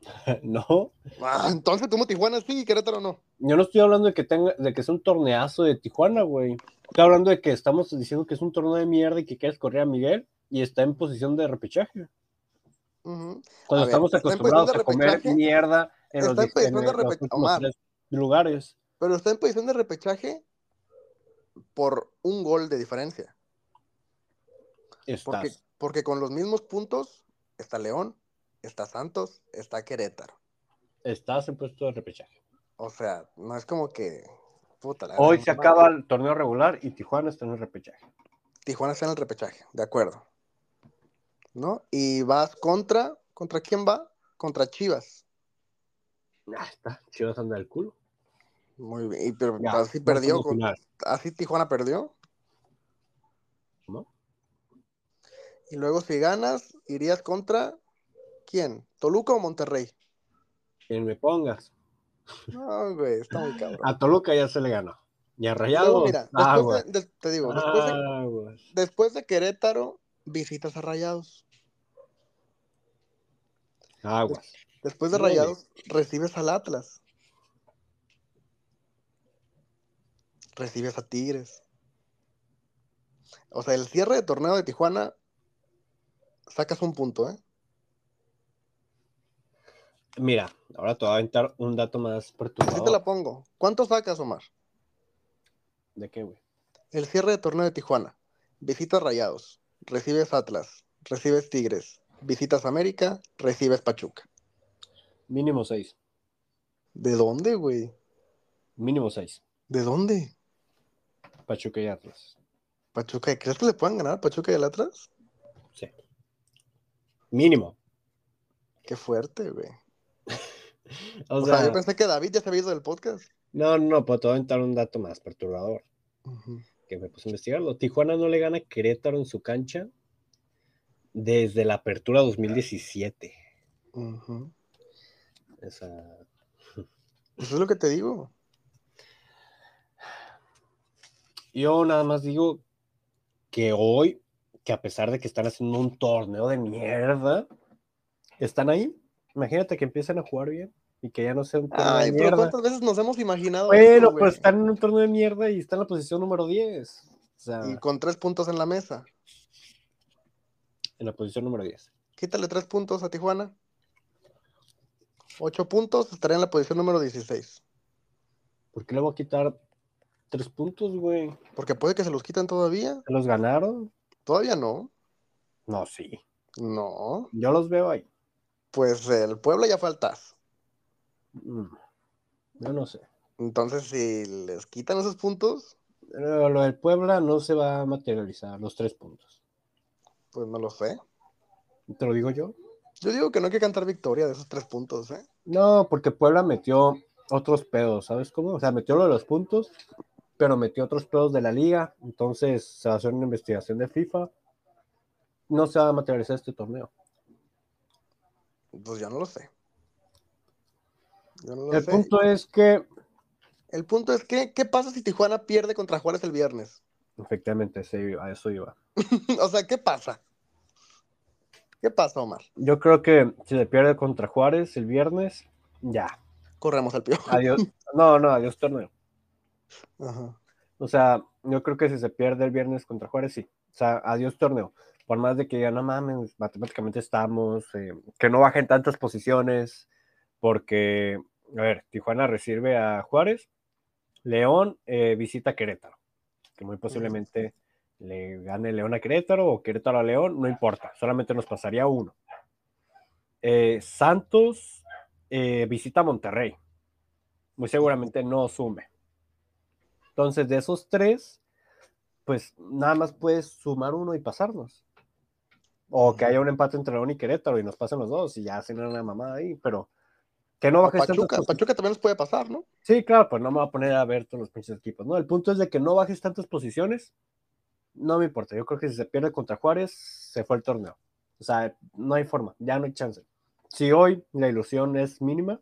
No. Ah, entonces, como Tijuana sí y Querétaro no? Yo no estoy hablando de que tenga, de que es un torneazo de Tijuana, güey. Estoy hablando de que estamos diciendo que es un torneo de mierda y que quieres correr a Miguel y está en posición de repechaje. Cuando A estamos acostumbrados a comer mierda en Está los, en los Omar. lugares. Pero está en posición de repechaje por un gol de diferencia. Estás. Porque, porque con los mismos puntos está León, está Santos, está Querétaro. Estás en puesto de repechaje. O sea, no es como que. Puta, la Hoy se acaba el torneo regular y Tijuana está en el repechaje. Tijuana está en el repechaje, de acuerdo. ¿No? Y vas contra. ¿Contra quién va? Contra Chivas. Ah, está. Chivas anda del culo. Muy bien. Y, pero Ya, así perdió. con- así Tijuana perdió. ¿No? Y luego, si ganas, irías contra. ¿Quién? ¿Toluca o Monterrey? Quien me pongas. No, güey, está muy cabrón. A Toluca ya se le ganó. Y a Y luego, Rayados. mira, después aguas. de, de- te digo, después de, después de Querétaro, visitas a Rayados. Aguas. Después de. Rayados, recibes al Atlas. Recibes a Tigres. O sea, el cierre de torneo de Tijuana, sacas un punto, ¿eh? Mira, ahora te voy a aventar un dato más Así perturbador. te la pongo. ¿Cuánto sacas, Omar? ¿De qué, güey? El cierre de torneo de Tijuana. Visitas Rayados. Recibes Atlas. Recibes Tigres. Visitas América. Recibes Pachuca. Mínimo seis. ¿De dónde, güey? Mínimo seis. ¿De dónde? Pachuca y Atlas. Pachuca. ¿Crees que le puedan ganar a Pachuca y al Atlas? Sí. Mínimo. Qué fuerte, güey. O, O sea, sea, yo pensé que David ya se había ido del podcast. no, no, pues te voy a aventar un dato más perturbador. Que me puse a investigarlo. Tijuana no le gana a Querétaro en su cancha desde la apertura 2017. Ujú. Esa... Eso es lo que te digo. Yo nada más digo que hoy, que a pesar de que están haciendo un torneo de mierda, están ahí. Imagínate que empiezan a jugar bien. y que ya no sea un torneo Ay, de pero mierda. ¿cuántas veces nos hemos imaginado Bueno, pues están en un torneo de mierda y está en la posición número 10. O sea, Y con tres puntos en la mesa. en la posición número 10. Quítale tres puntos a Tijuana. Ocho puntos, estaría en la posición número 16. ¿Por qué le voy a quitar tres puntos, güey? Porque puede que se los quiten todavía. ¿Se los ganaron? Todavía no. No, sí. No. Yo los veo ahí. Pues el Puebla ya faltas. Mm, Yo no sé. Entonces, si les quitan esos puntos, Pero lo del Puebla no se va a materializar, los tres puntos. pues no lo sé. ¿Te lo digo yo? Yo digo que no hay que cantar victoria de esos tres puntos, ¿eh? No, porque Puebla metió otros pedos, ¿sabes cómo? O sea, metió lo de los puntos, pero metió otros pedos de la liga. Entonces se va a hacer una investigación de FIFA. No se va a materializar este torneo. Pues ya no lo sé. Yo no lo El sé. punto es que, El punto es que, ¿qué pasa si Tijuana pierde contra Juárez el viernes? efectivamente, sí, a eso iba. o sea, ¿qué pasa? ¿Qué pasa, Omar? Yo creo que si se pierde contra Juárez el viernes, ya. Corremos al piojo. Adiós. No, no, adiós torneo. O sea, yo creo que si se pierde el viernes contra Juárez, sí. O sea, adiós torneo. Por más de que ya no mames, matemáticamente estamos, eh, que no bajen tantas posiciones, porque, a ver, Tijuana recibe a Juárez, León eh, visita Querétaro, que muy posiblemente le gane León a Querétaro o Querétaro a León, no importa, solamente nos pasaría uno. Eh, Santos eh, visita Monterrey, muy seguramente no sume. Entonces, de esos tres, pues nada más puedes sumar uno y pasarnos. O que haya un empate entre León y Querétaro y nos pasen los dos y ya hacen una mamada ahí, pero que no bajes tantas Pachuca, posi- Pachuca también nos puede pasar, ¿no? Sí, claro, pues no me voy a poner a ver todos los pinches equipos, ¿no? El punto es de que no bajes tantas posiciones, no me importa. Yo creo que si se pierde contra Juárez, se fue el torneo. O sea, no hay forma, ya no hay chance. Si hoy la ilusión es mínima,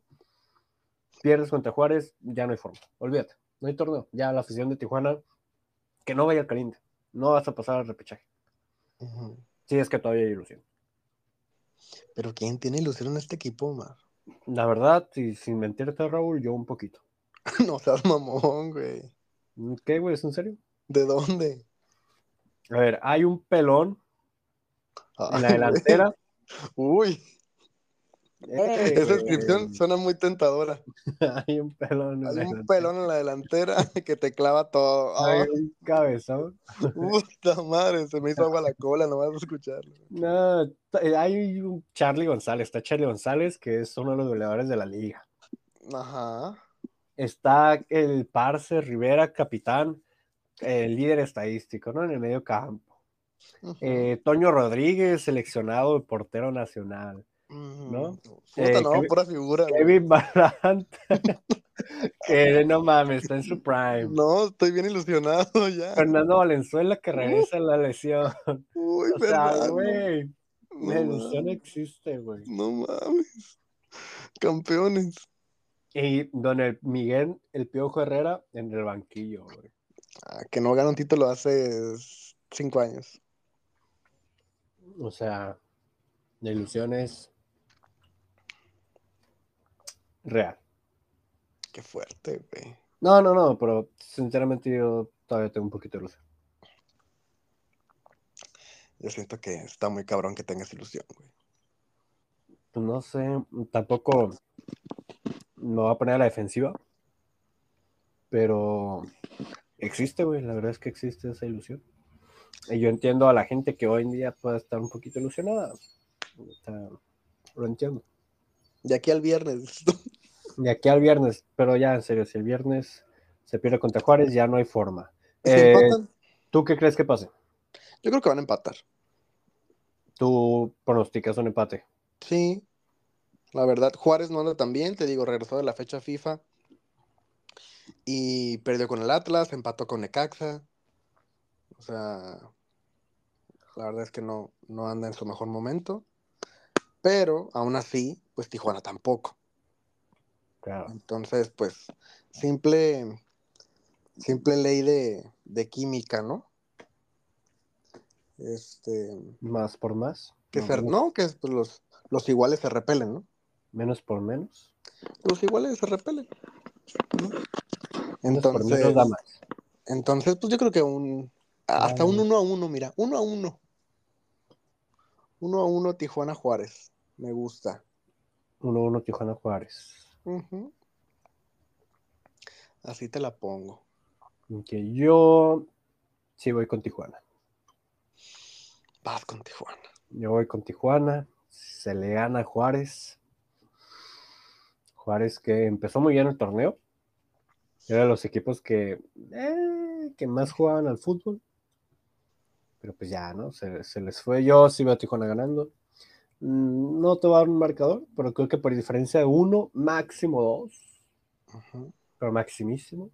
pierdes contra Juárez, ya no hay forma. Olvídate, no hay torneo. Ya la afición de Tijuana, que no vaya al caliente, no vas a pasar al repechaje. Si es que todavía hay ilusión. Pero ¿quién tiene ilusión en este equipo, Omar? La verdad, y sin mentirte, Raúl, yo un poquito. no seas mamón, güey. ¿Qué, güey? ¿Es en serio? ¿De dónde? A ver, hay un pelón en la delantera. güey. Uy, Eh, esa descripción suena muy tentadora. Hay un pelón. en Hay la un delantera. pelón en la delantera que te clava todo. Hay Ay, un cabezón. puta madre, se me hizo agua la cola nomás de escucharlo. No, t- hay un Charlie González. Está Charlie González, que es uno de los goleadores de la liga. Ajá. Está el Parce Rivera, capitán, el líder estadístico, ¿no? En el medio campo. Eh, Toño Rodríguez, seleccionado portero nacional. ¿No? Puta, Eh, no, Kevin- pura figura. Kevin Barant, que no mames, está en su prime. No, estoy bien ilusionado ya. Fernando Valenzuela, que regresa la lesión. Uy, O sea, güey, No la existe, güey. No mames. Campeones. Y don el Miguel, el Piojo Herrera, en el banquillo, güey. Ah, que no gana un título hace cinco años. O sea, la ilusión es real. Qué fuerte, güey. No, no, no, pero sinceramente yo todavía tengo un poquito de ilusión. Yo siento que está muy cabrón que tengas ilusión, güey. Pues no sé, tampoco me voy a poner a la defensiva, pero existe, güey, la verdad es que existe esa ilusión. Y yo entiendo a la gente que hoy en día pueda estar un poquito ilusionada. Sea, lo entiendo. De aquí al viernes. De aquí al viernes, pero ya en serio, si el viernes se pierde contra Juárez, ya no hay forma. ¿Se Eh, empatan? ¿Tú qué crees que pase? Yo creo que van a empatar. Tú pronosticas un empate. Sí. La verdad, Juárez no anda tan bien, te digo, regresó de la fecha FIFA. Y perdió con el Atlas, empató con Necaxa. O sea, la verdad es que no, no anda en su mejor momento. Pero aún así, pues Tijuana tampoco. Claro. Entonces, pues, simple, simple ley de, de química, ¿no? Este, Más por más. que No, se- menos- no, que pues, los, los iguales se repelen, ¿no? Menos por menos. Pues igual se repelen. ¿no? Entonces, por mí Entonces, nos da más. entonces, pues yo creo que un. Hasta un Ah. 1 a 1, mira. 1 a 1. 1 a 1 Tijuana Juárez. Me gusta. 1-1 Tijuana Juárez. Así te la pongo. Que yo sí voy con Tijuana. Vas con Tijuana. Yo voy con Tijuana. Se le gana a Juárez. Juárez que empezó muy bien el torneo. Era de los equipos que, eh, que más jugaban al fútbol. Pero pues ya, ¿no? Se, se les fue. Yo sí veo a Tijuana ganando. Mm, No te voy a dar un marcador, pero creo que por diferencia de uno, máximo dos. Pero maximísimo.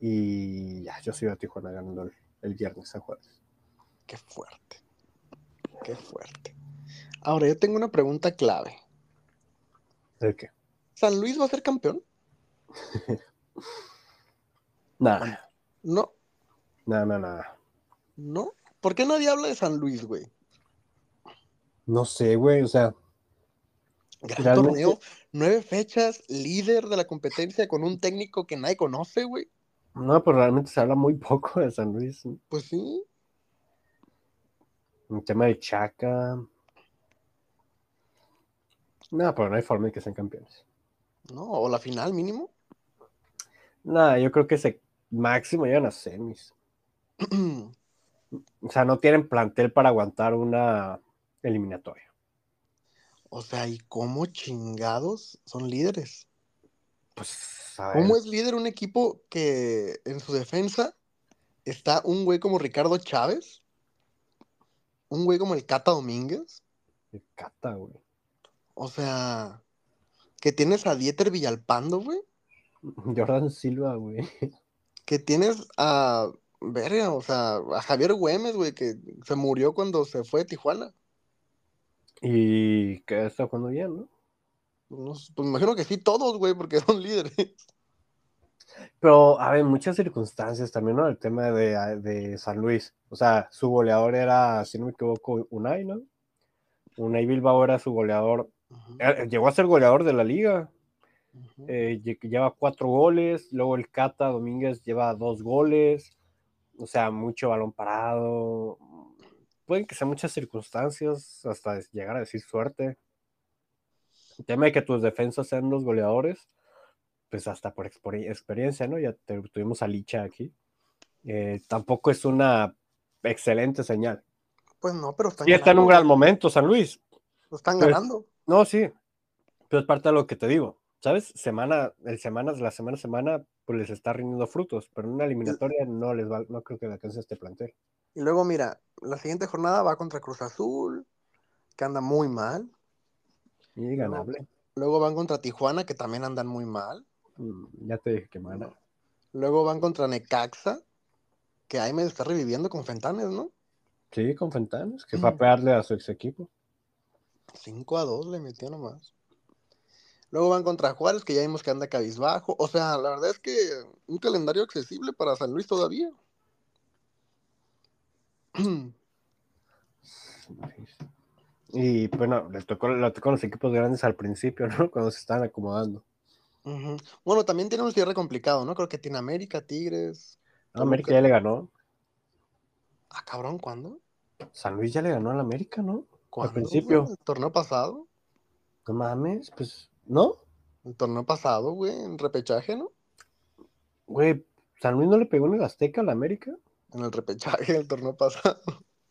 Y ya, yo veo a Tijuana ganando el, el viernes a Juárez. Qué fuerte. Qué fuerte. Ahora, yo tengo una pregunta clave. ¿De qué? ¿San Luis va a ser campeón? Nada, No, nada, nada, nada. no. ¿Por qué nadie habla de San Luis, güey? No sé, güey, o sea, Gran Realmente- torneo, nueve fechas, líder de la competencia con un técnico que nadie conoce, güey. no, pero realmente se habla muy poco de San Luis. Pues sí. Un tema de Chaca. No, pero no hay forma de que sean campeones. No, o la final mínimo. Nada, yo creo que ese máximo llegan a semis. O sea, no tienen plantel para aguantar una eliminatoria. o sea, ¿y cómo chingados son líderes? Pues, a ver, ¿Cómo es líder un equipo que en su defensa está un güey como Ricardo Chávez? Un güey como el Cata Domínguez. el Cata, güey. O sea, que tienes a Dieter Villalpando, güey. Jordan Silva, güey. Que tienes a. Verga, o sea, a Javier Güemes, güey, que se murió cuando se fue de Tijuana. Y que está jugando bien, ¿no? Pues me imagino que sí, todos, güey, porque son líderes. Pero, a ver, muchas circunstancias también, ¿no? El tema de, de San Luis. O sea, su goleador era, si no me equivoco, Unai, ¿no? Unai Bilbao era su goleador. Ujú, Eh, Llegó a ser goleador de la liga. Eh, lle- lleva cuatro goles. Luego el Cata Domínguez lleva dos goles. O sea, mucho balón parado. Pueden que sean muchas circunstancias, hasta llegar a decir suerte. El tema de que tus defensas sean los goleadores, pues hasta por exper- experiencia, ¿no? Ya te- tuvimos a Licha aquí. Eh, tampoco es una excelente señal. Pues no, pero están Y está en un gran momento San Luis. lo Están ganando. No, sí. Pero es parte de lo que te digo. ¿Sabes? Semana, el semanas, la semana a semana, pues les está rindiendo frutos, pero en una eliminatoria no les va, no creo que le alcance este plantel. Y luego, mira, la siguiente jornada va contra Cruz Azul, que anda muy mal. Y ganable. Luego van contra Tijuana, que también andan muy mal. Mm, Ya te dije que mana. Luego van contra Necaxa, que ahí me está reviviendo con Fentanes, ¿no? Sí, con Fentanes, que fue a pegarle a su ex equipo. 5 a 2 le metió nomás. Luego van contra Juárez, que ya vimos que anda cabizbajo. O sea, la verdad es que un calendario accesible para San Luis todavía. Y bueno, le tocó, le tocó a los equipos grandes al principio, ¿no? Cuando se estaban acomodando. Bueno, también tiene un cierre complicado, ¿no? Creo que tiene América, Tigres. Ah, América ya le ganó. Ah, cabrón, ¿cuándo? San Luis ya le ganó al América, ¿no? ¿Cuándo, principio. ¿El torneo pasado? No mames, pues, ¿no? El torneo pasado, güey, en repechaje, ¿no? Güey, San Luis no le pegó en el Azteca al América. En el repechaje del torneo pasado.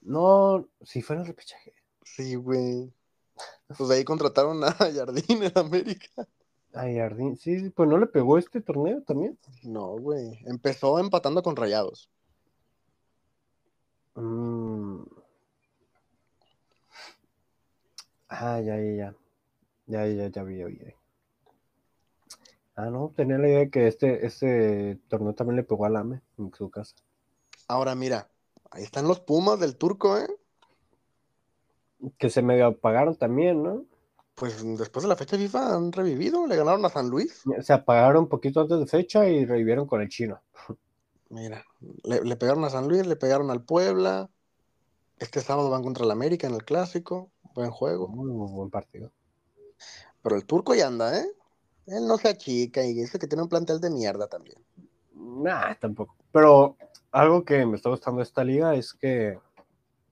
No, sí fue en el repechaje. Sí, güey. Pues ahí contrataron a Jardín en América. Ay, Jardín, sí, pues no le pegó este torneo también. No, güey. Empezó empatando con Rayados. Mm. Ah, ya, ya, ya. Ya, ya, ya vi, vi. Ah, no, tenía la idea de que este, este torneo también le pegó al AME en su casa. Ahora mira, ahí están los Pumas del turco, ¿eh? Que se medio apagaron también, ¿no? Pues después de la fecha FIFA han revivido, le ganaron a San Luis. Se apagaron un poquito antes de fecha y revivieron con el chino. Mira, le, le pegaron a San Luis, le pegaron al Puebla. Este sábado van contra el América en el clásico. Buen juego. Muy, muy buen partido. Pero el turco ya anda, ¿eh? Él no se achica y dice que tiene un plantel de mierda también. Nah, tampoco. Pero algo que me está gustando de esta liga es que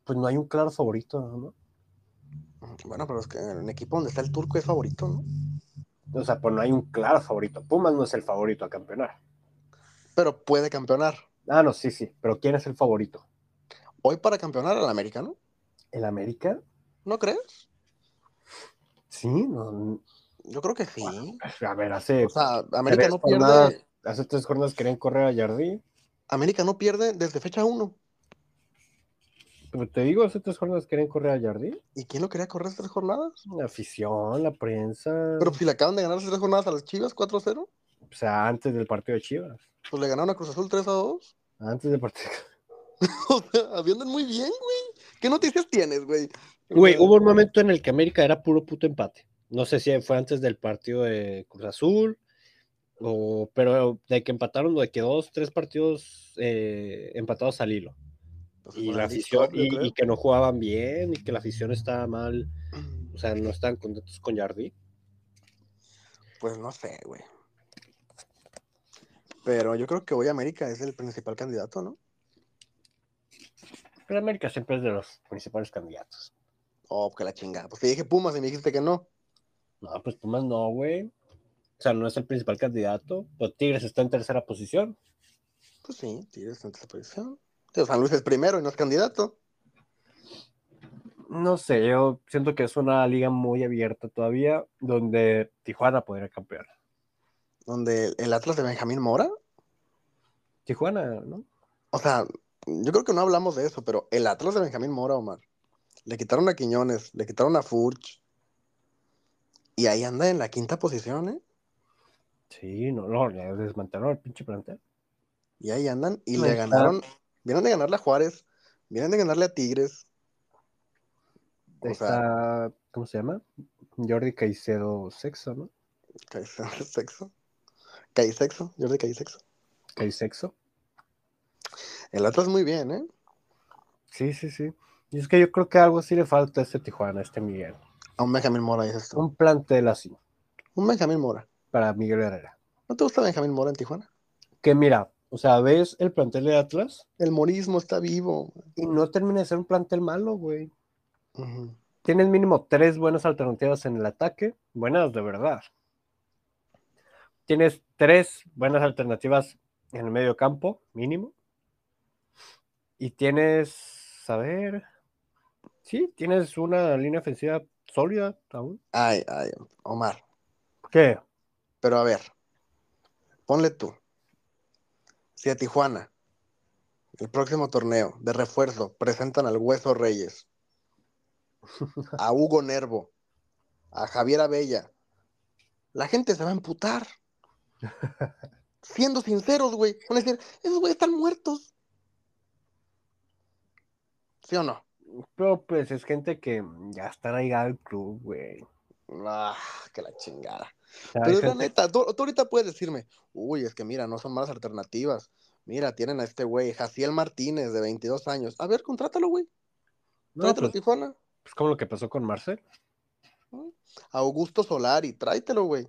pues no hay un claro favorito, ¿no? Bueno, pero es que en el equipo donde está el turco es favorito, ¿no? O sea, pues no hay un claro favorito. Pumas no es el favorito a campeonar. Pero puede campeonar. Ah, no, sí, sí. Pero ¿quién es el favorito? Hoy para campeonar el América, ¿no? ¿El América? ¿No crees? Sí, no. Yo creo que sí. A ver, hace. O sea, América no pierde. jornadas- hace tres jornadas querían correr a Jardín. América no pierde desde fecha 1. Pero te digo, hace tres jornadas querían correr a Jardín. ¿Y quién lo quería correr tres jornadas? La afición, la prensa. Pero si le acaban de ganar tres jornadas a las Chivas 4-0, O sea, antes del partido de Chivas. pues le ganaron a Cruz Azul 3-2. Antes del partido. O sea, muy bien, güey. ¿Qué noticias tienes, güey? Güey, hubo un momento en el que América era puro puto empate. No sé si fue antes del partido de Cruz Azul, o, pero de que empataron, de que dos, tres partidos eh, empatados al hilo. Pues Y la afición, y, que no jugaban bien, y que la afición estaba mal, o sea, no estaban contentos con Jardín. Pues no sé, güey. Pero yo creo que hoy América es el principal candidato, ¿no? Pero América siempre es de los principales candidatos. Oh, que la chingada. Pues te dije Pumas y me dijiste que no. No, pues Pumas no, güey. O sea, no es el principal candidato. Pero Tigres está en tercera posición. Pues sí, Tigres en tercera posición. Tío, San Luis es primero y no es candidato. No sé, yo siento que es una liga muy abierta todavía, donde Tijuana podría campear. Donde el Atlas de Benjamín Mora. Tijuana, ¿no? O sea, yo creo que no hablamos de eso, pero el Atlas de Benjamín Mora, Omar. Le quitaron a Quiñones, le quitaron a Furch. Y ahí anda en la quinta posición, ¿eh? Sí, no, no, le desmantelaron el pinche plantel. Y ahí andan. Y le está. ganaron. Vienen de ganarle a Juárez. Vienen de ganarle a Tigres. O sea, está, ¿cómo se llama? Jordi Caicedo Sexo, ¿no? sexo. Caisexo, Jordi Caisexo. Caisexo. El Atlas muy bien, ¿eh? Sí, sí, sí. Y es que yo creo que algo sí le falta a este Tijuana, a este Miguel. A un Benjamín Mora, dices tú. Un plantel así, Un Benjamín Mora. Para Miguel Herrera. ¿No te gusta Benjamín Mora en Tijuana? Que mira, o sea, ves el plantel de Atlas El morismo está vivo. y no termina de ser un plantel malo, güey. Tienes mínimo tres buenas alternativas en el ataque, buenas de verdad. Tienes tres buenas alternativas en el medio campo, mínimo. Y tienes, a ver, sí, tienes una línea ofensiva sólida aún. Ay, ay, Omar. ¿Qué? Pero a ver, ponle tú. Si a Tijuana, el próximo torneo de refuerzo, presentan al Hueso Reyes, a Hugo Nervo, a Javier Abella, la gente se va a emputar. Siendo sinceros, güey. Van a decir, esos güeyes están muertos. ¿Sí o no? Pero pues es gente que ya está arraigada al club, güey. Ah, que la chingada. Pero es la neta, tú, tú ahorita puedes decirme, uy, es que mira, no son malas alternativas. Mira, tienen a este güey, Jaciel Martínez, de 22 años. A ver, contrátalo, güey. no, Tráetelo a pues, Tijuana. pues como lo que pasó con Marcel. Augusto Solari, tráetelo, güey.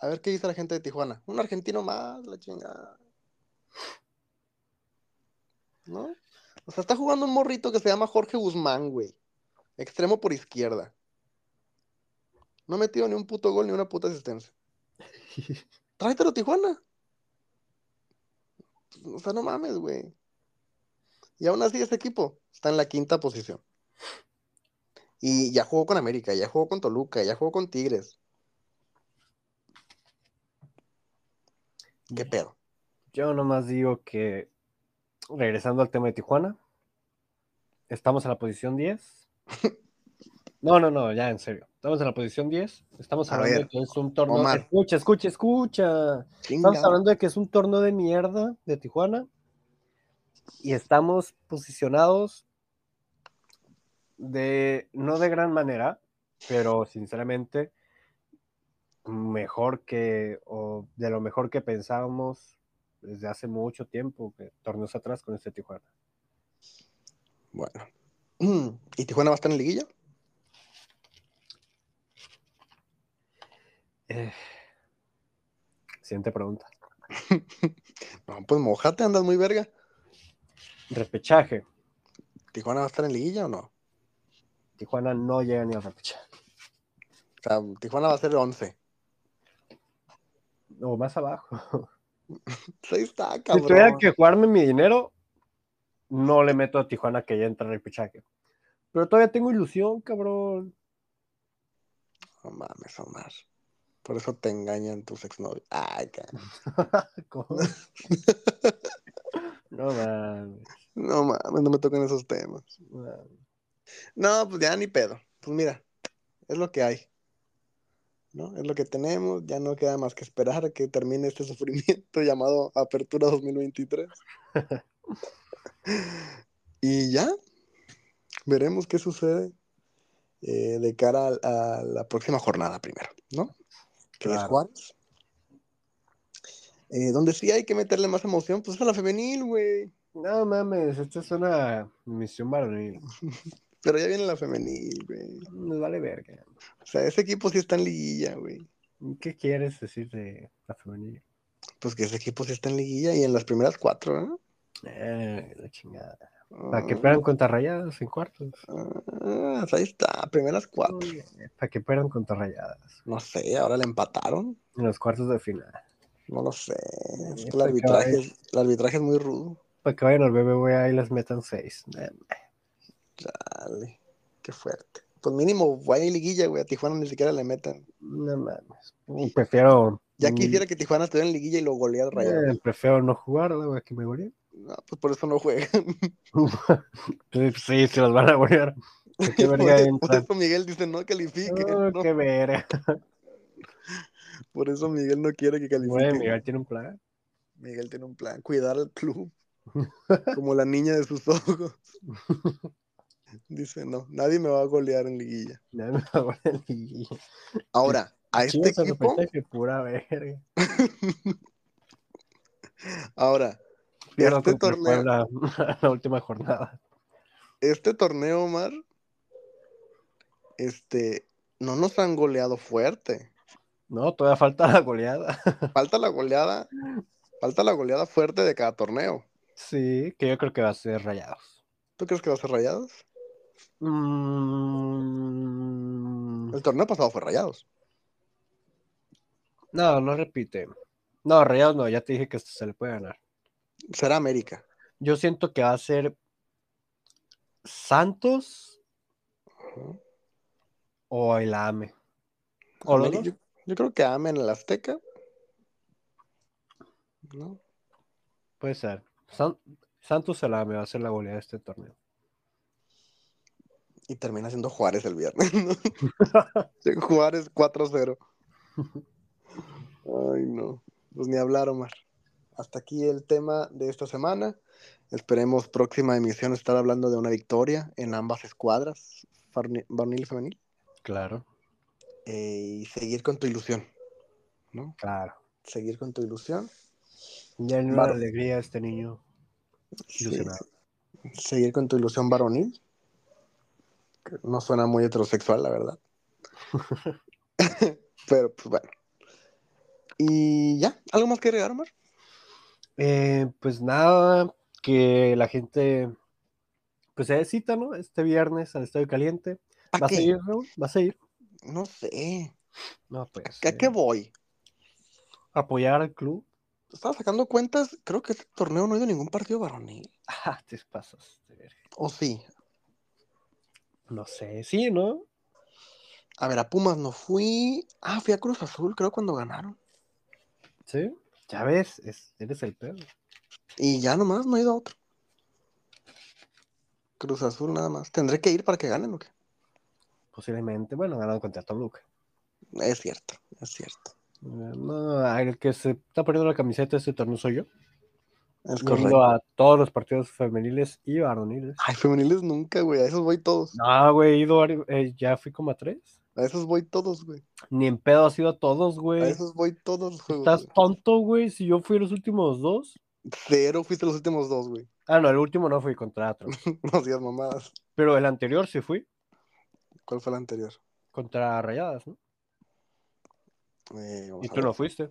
A ver qué dice la gente de Tijuana. Un argentino más, la chingada. ¿No? O sea, está jugando un morrito que se llama Jorge Guzmán, güey. Extremo por izquierda. No ha metido ni un puto gol ni una puta asistencia. Tráetelo a Tijuana. O sea, no mames, güey. Y aún así ese equipo está en la quinta posición. Y ya jugó con América, ya jugó con Toluca, ya jugó con Tigres. ¿Qué pedo? Yo nomás digo que, regresando al tema de Tijuana, estamos en la posición 10. No, no, no, ya en serio. Estamos en la posición 10. Estamos hablando ver, de que es un torneo. Omar. Escucha, escucha, escucha. Chinga. Estamos hablando de que es un torneo de mierda de Tijuana. Y estamos posicionados de, no de gran manera, pero sinceramente, mejor que, o de lo mejor que pensábamos desde hace mucho tiempo, que torneos atrás con este Tijuana. Bueno. ¿Y Tijuana va a estar en liguilla? Eh, siguiente pregunta. No, pues mojate, andas muy verga. Repechaje. ¿Tijuana va a estar en liguilla o no? Tijuana no llega ni al repechaje. O sea, Tijuana va a ser 11. O más abajo. Ahí está, Si tuviera cabrón. que jugarme mi dinero, no le meto a Tijuana que ya entra al repechaje. Pero todavía tengo ilusión, cabrón. No mames, Omar. Por eso te engañan tus exnovios. Ay. ¿Cómo? no mames. No mames, no me tocan esos temas. no mames. No, pues ya ni pedo. Pues mira, es lo que hay. ¿No? Es lo que tenemos. Ya no queda más que esperar a que termine este sufrimiento llamado Apertura 2023. y ya veremos qué sucede eh, de cara a, a la próxima jornada primero, ¿no? Que es. Juárez. Eh, donde sí hay que meterle más emoción, pues es a la femenil, güey. No mames, esta es una misión varonil. Pero ya viene la femenil, güey. Nos vale verga. O sea, ese equipo sí está en liguilla, güey. ¿Qué quieres decir de la femenil? Pues que ese equipo sí está en liguilla y en las primeras cuatro, ¿no? Eh, la chingada. Para que pierdan contra rayadas en cuartos. Ah, ahí está, primeras cuatro. Para que pierdan contra rayadas. No sé, ahora le empataron. En los cuartos de final. No lo sé. Es Sí, que el arbitraje, vaya. el arbitraje es muy rudo. Para que vayan al BBVA y les metan seis. Eh, Dale, qué fuerte. Pues mínimo, vaya liguilla, güey. A Tijuana ni siquiera le metan. No mames. Prefiero. Ya mm, quisiera que Tijuana estuviera en liguilla y lo goleara el Rayado. eh, prefiero no jugar, güey, que me goleen. No, pues por eso no juegan. Sí, se los van a golear. ¿Qué por, verga eso, por eso Miguel dice no califique. Oh, ¿no? qué verga. Por eso Miguel no quiere que califique. Miguel tiene un plan. Miguel tiene un plan, cuidar al club, como la niña de sus ojos. Dice, no, nadie me va a golear en liguilla. Ya me va a golear el liguilla. Ahora, a este equipo, repechaje, pura verga. ahora, Pierdo este torneo, la última jornada. este torneo, Omar, este, no nos han goleado fuerte. No, todavía falta la goleada. Falta la goleada, falta la goleada fuerte de cada torneo. Sí, que yo creo que va a ser rayados. ¿Tú crees que va a ser rayados? Mm, El torneo pasado fue rayados. No, no repite. No, rayados no, ya te dije que se le puede ganar. Será América. Yo siento que va a ser Santos o el AME. O yo, yo creo que amen el Azteca. ¿No? Puede ser. San- Santos el AME va a ser la goleada de este torneo. Y termina siendo Juárez el viernes. Juárez 4-0. Ay, no. Pues ni hablar, Omar. Hasta aquí el tema de esta semana. Esperemos próxima emisión estar hablando de una victoria en ambas escuadras, varonil y femenil, Claro, eh, y seguir con tu ilusión, ¿no? claro. Seguir con tu ilusión. Ya en una alegría este niño. Sí, Ilusionado. seguir con tu ilusión varonil. no suena muy heterosexual, la verdad. Pero, pues bueno. Y ya, ¿algo más que agregar, Omar? Eh, pues nada, que la gente pues se cita, ¿no? Este viernes al Estadio Caliente. ¿Para ¿Vas a ir, Raúl? ¿Vas a ir? No sé. No, pues. ¿A eh, qué voy? apoyar al club. Estaba sacando cuentas, creo que este torneo no ha ido a ningún partido varonil. Ah, te pasas. ¿O sí? No sé, sí, ¿no? A ver, a Pumas no fui. Ah, fui a Cruz Azul, creo, cuando ganaron. Sí. Ya ves, es- eres el peor. Y ya nomás, no he ido a otro. Cruz Azul nada más. ¿Tendré que ir para que ganen o qué? Posiblemente, bueno, ganado contra Toluca. Es cierto, es cierto. Eh, No, el que se está poniendo la camiseta de este torneo soy yo. Es correcto. a todos los partidos femeniles y varoniles. Ay, femeniles nunca, güey. A esos voy todos. No, güey, he ido, eh, ya fui como a tres. A esos voy todos, güey. Ni en pedo has ido a todos, A güey. esos voy todos juegos. ¿Estás güey. tonto, güey? Si yo fui los últimos dos. Cero fuiste los últimos dos, güey. Ah, no, el último no fui contra otro. No digas mamadas. Pero el anterior sí fui ¿Cuál fue el anterior? contra Rayadas, ¿no? Eh, ¿Y a tú no fuiste?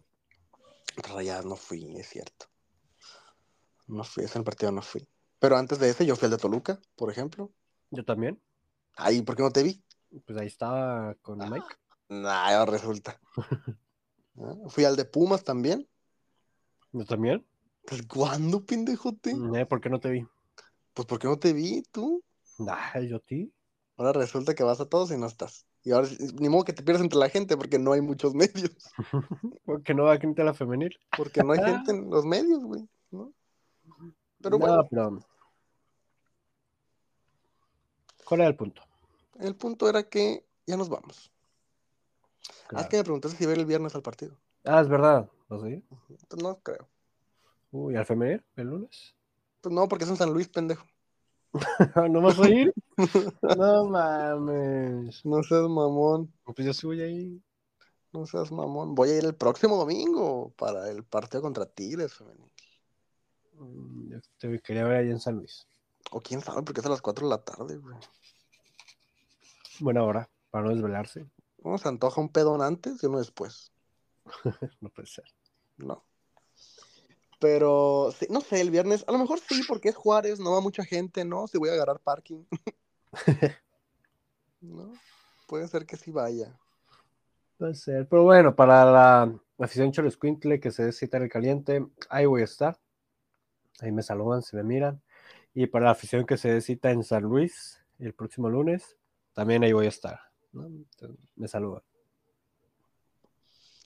Rayadas no fui, es cierto. No fui, ese en el partido no fui. Pero antes de ese yo fui al de Toluca, por ejemplo. Yo también. Ay, ¿por qué no te vi? Pues ahí estaba con Mike. Nah, resulta. Fui al de Pumas también. Yo también. Pues, ¿cuándo, pendejote? Eh, ¿Por qué no te vi? Pues, ¿por qué no te vi tú? Ay, yo a ti. Ahora resulta que vas a todos y no estás. Y ahora, ni modo que te pierdas entre la gente porque no hay muchos medios. Porque no va a a la femenil. Porque no hay gente en los medios, güey. ¿no? Pero No, bueno, pero- ¿Cuál era el punto? El punto era que ya nos vamos. Ah, Claro. es que me preguntaste si ver el viernes al partido. Ah, es verdad. ¿Lo sé? No creo. Uy, ¿al femenil? ¿El lunes? Pues no, porque es en San Luis, pendejo. ¿No vas a ir? no mames. No seas mamón. Pues yo sí voy ahí. No seas mamón. Voy a ir el próximo domingo para el partido contra Tigres, femenil. Mm, Yo te quería ver ahí en San Luis. O quién sabe, porque es a las 4 de la tarde, güey. Buena hora, para no desvelarse. ¿Cómo se antoja un pedón antes y uno después? No puede ser. No. Pero, sí, no sé, el viernes, a lo mejor sí, porque es Juárez, no va mucha gente, ¿no? Si voy a agarrar parking. ¿No? Puede ser que sí vaya. Puede ser. Pero bueno, para la afición Cholescuintle que se cita en el caliente, ahí voy a estar. Ahí me saludan, si me miran. Y para la afición que se cita en San Luis el próximo lunes, también ahí voy a estar. ¿no? Entonces, me saludan.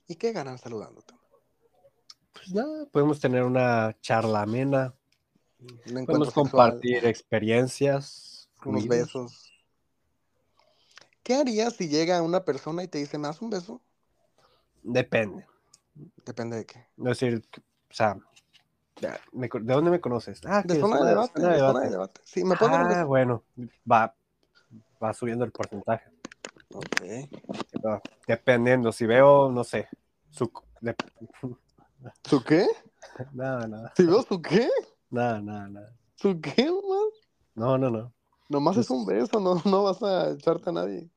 ¿Y qué ganan saludándote? Pues nada, podemos tener una charla amena, Un podemos sexual, compartir experiencias, unos besos. ¿Qué harías si llega una persona y te dice, ¿me das un beso? Depende. Depende de qué. Es decir, o sea, ¿de dónde me conoces? Ah, De zona de debate. de zona de debate. Sí, ¿me un Ah, bueno, va, va subiendo el porcentaje. Ok. Pero Dependiendo, si veo, no sé, su... de- ¿Su qué? Nada, nada, ¿Si veo su qué? nada, nada, nada. ¿Su qué, man? No, no, no. Nomás es un beso, no, no vas a echarte a nadie.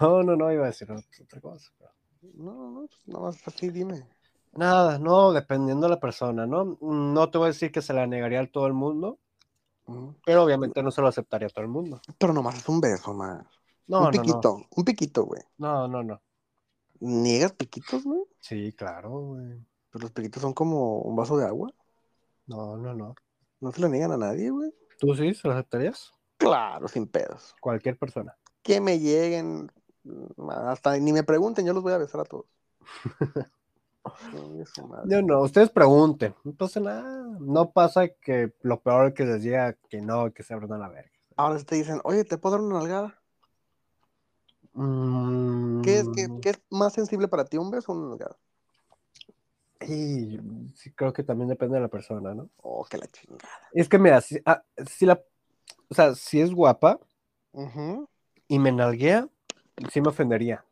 No, no, no, iba a decir otra cosa. pero- No, no, no, pues nada más así dime. Nada, no, dependiendo de la persona, ¿no? No te voy a decir que se la negaría a todo el mundo. Pero obviamente no se lo aceptaría a todo el mundo. Pero nomás es un beso, man. No, un no, no. piquito, un piquito, güey. No, no, no. ¿Niegas piquitos, güey? Sí, claro, güey. Pero los piquitos son como un vaso de agua. No, no, no. No se le niegan a nadie, güey. ¿Tú sí se lo aceptarías? Claro, sin pedos. Cualquier persona. Que me lleguen, hasta ni me pregunten, yo los voy a besar a todos. Yo no, ustedes pregunten, no pasa nada. No pasa que lo peor que les diga que no, que se abran a la verga. Ahora si te dicen, oye, ¿te puedo dar una nalgada? Mm, ¿Qué es, qué, qué es más sensible para ti, un beso o una nalgada? y sí, creo que también depende de la persona, ¿no? Oh, que la chingada. Es que mira, si, ah, si la, o sea, si es guapa y me nalguea, sí me ofendería,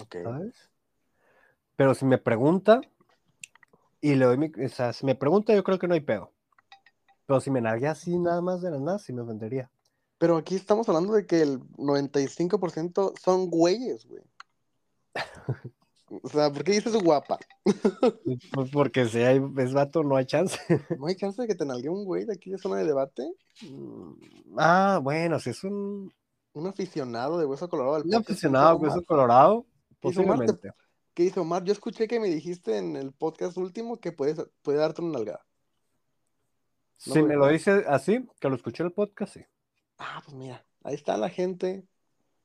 Ok. ¿sabes? Pero si me pregunta y le doy mi, o sea, si me pregunta, yo creo que no hay pedo. Pero si me nalguea así nada más de la nada, sí me ofendería. Pero aquí estamos hablando de que el 95% son güeyes, güey. O sea, ¿por qué dices guapa? Pues porque si hay, es vato, no hay chance. ¿No hay chance de que te nalgue un güey de aquí de zona de debate? Mm, Ah, bueno, si es un, Un aficionado de Hueso Colorado del un aficionado que es colorado, posiblemente. ¿Qué dice Omar? Yo escuché que me dijiste en el podcast último que puedes, puede darte una nalgada. No, Si me lo dice así, que lo escuché en el podcast, sí. Ah, pues mira, ahí está la gente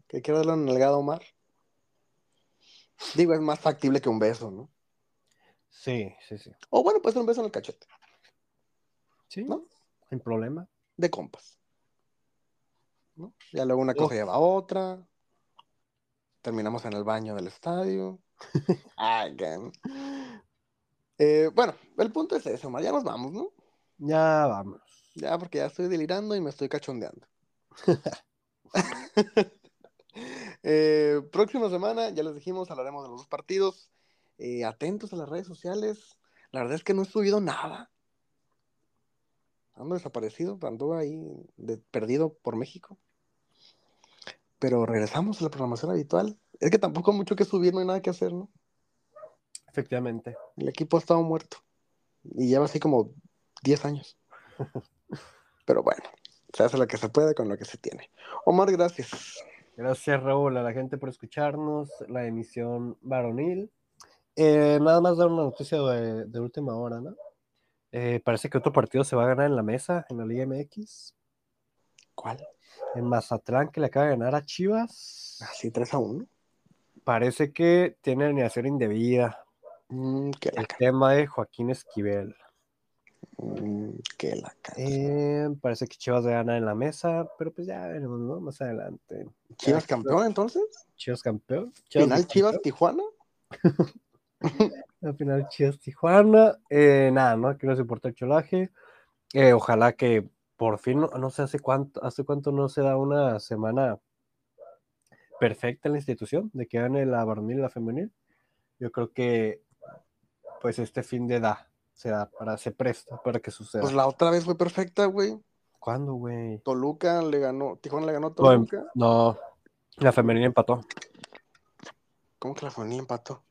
que quiere darle una nalgada a Omar. Digo, es más factible que un beso, ¿no? Sí, sí, sí. O bueno, puede ser un beso en el cachete, Sí, ¿No? sin problema. de compas. ¿no? Ya luego una cosa lleva a otra. Terminamos en el baño del estadio. Qué- Eh, bueno, el punto es Omar. Ya nos vamos, ¿no? Ya vamos. Ya, porque ya estoy delirando y me estoy cachondeando. Eh, próxima semana, ya les dijimos, hablaremos de los dos partidos. Eh, atentos a las redes sociales. La verdad es que no he subido nada. Ando desaparecido, ando ahí de- perdido por México. Pero regresamos a la programación habitual Es que tampoco hay mucho que subir, no hay nada que hacer, ¿no? Efectivamente. El equipo ha estado muerto. Y lleva así como 10 años. Pero bueno, se hace lo que se puede con lo que se tiene. Omar, gracias. Gracias, Raúl, a la gente por escucharnos. La emisión varonil. Eh, nada más dar una noticia de, de última hora, ¿no? Eh, parece que otro partido se va a ganar en la mesa, en la Liga MX. ¿Cuál? En Mazatlán, que le acaba de ganar a Chivas. Así 3 a 1. Parece que tiene alineación indebida. Mm, El tema de Joaquín Esquivel. mm, que la Eh, parece que Chivas va a ganar en la mesa, pero pues ya veremos, ¿no? Más adelante. ¿Chivas campeón entonces? Chivas campeón. ¿Final Chivas. Tijuana? Al final Chivas Tijuana. Eh, nada, ¿no? Que no se importa el cholaje. Eh, ojalá que por fin, no, no sé hace cuánto, hace cuánto no se da una semana perfecta en la institución de que gane la varonil y la femenil. Yo creo que pues este fin de da, se da para, se presta para que suceda. Pues la otra vez fue perfecta, güey. ¿Cuándo, güey? Toluca le ganó, Tijuana le ganó a em- Toluca. No, la femenil empató. ¿Cómo que la femenil empató?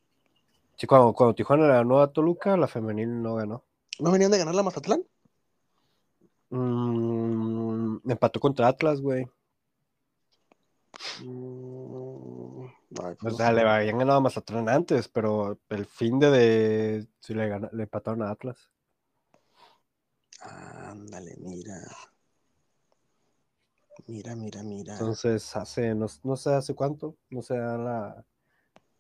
Sí, cuando, cuando Tijuana le ganó a Toluca, la femenil no ganó. ¿No venían de ganar la Mazatlán? Mm, empató contra Atlas, güey. Mm, ay, O sea, le habían ganado a Mazatlán antes, pero el fin de, de sí le, gana- le empataron a Atlas. Ándale, mira. Mira, mira, mira. Entonces, hace, no, no sé hace cuánto, no sé la,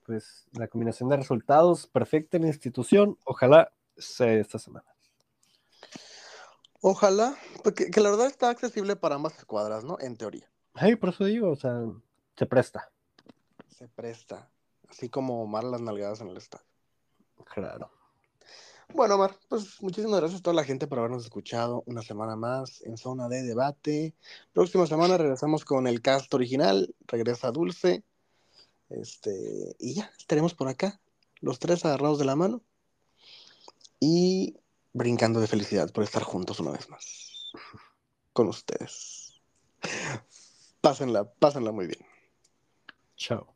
pues, la combinación de resultados perfecta en la institución. Ojalá sea esta semana. Ojalá, porque que la verdad está accesible para ambas escuadras, ¿no? En teoría. Ay, por eso digo, o sea, se presta. Se presta. Así como Omar las nalgadas en el estadio. Claro. Bueno, Omar, pues muchísimas gracias a toda la gente por habernos escuchado una semana más en Zona de Debate. Próxima semana regresamos con el cast original, regresa Dulce. Este, y ya, estaremos por acá, los tres agarrados de la mano y brincando de felicidad por estar juntos una vez más con ustedes. Pásenla, pásenla muy bien. Chao.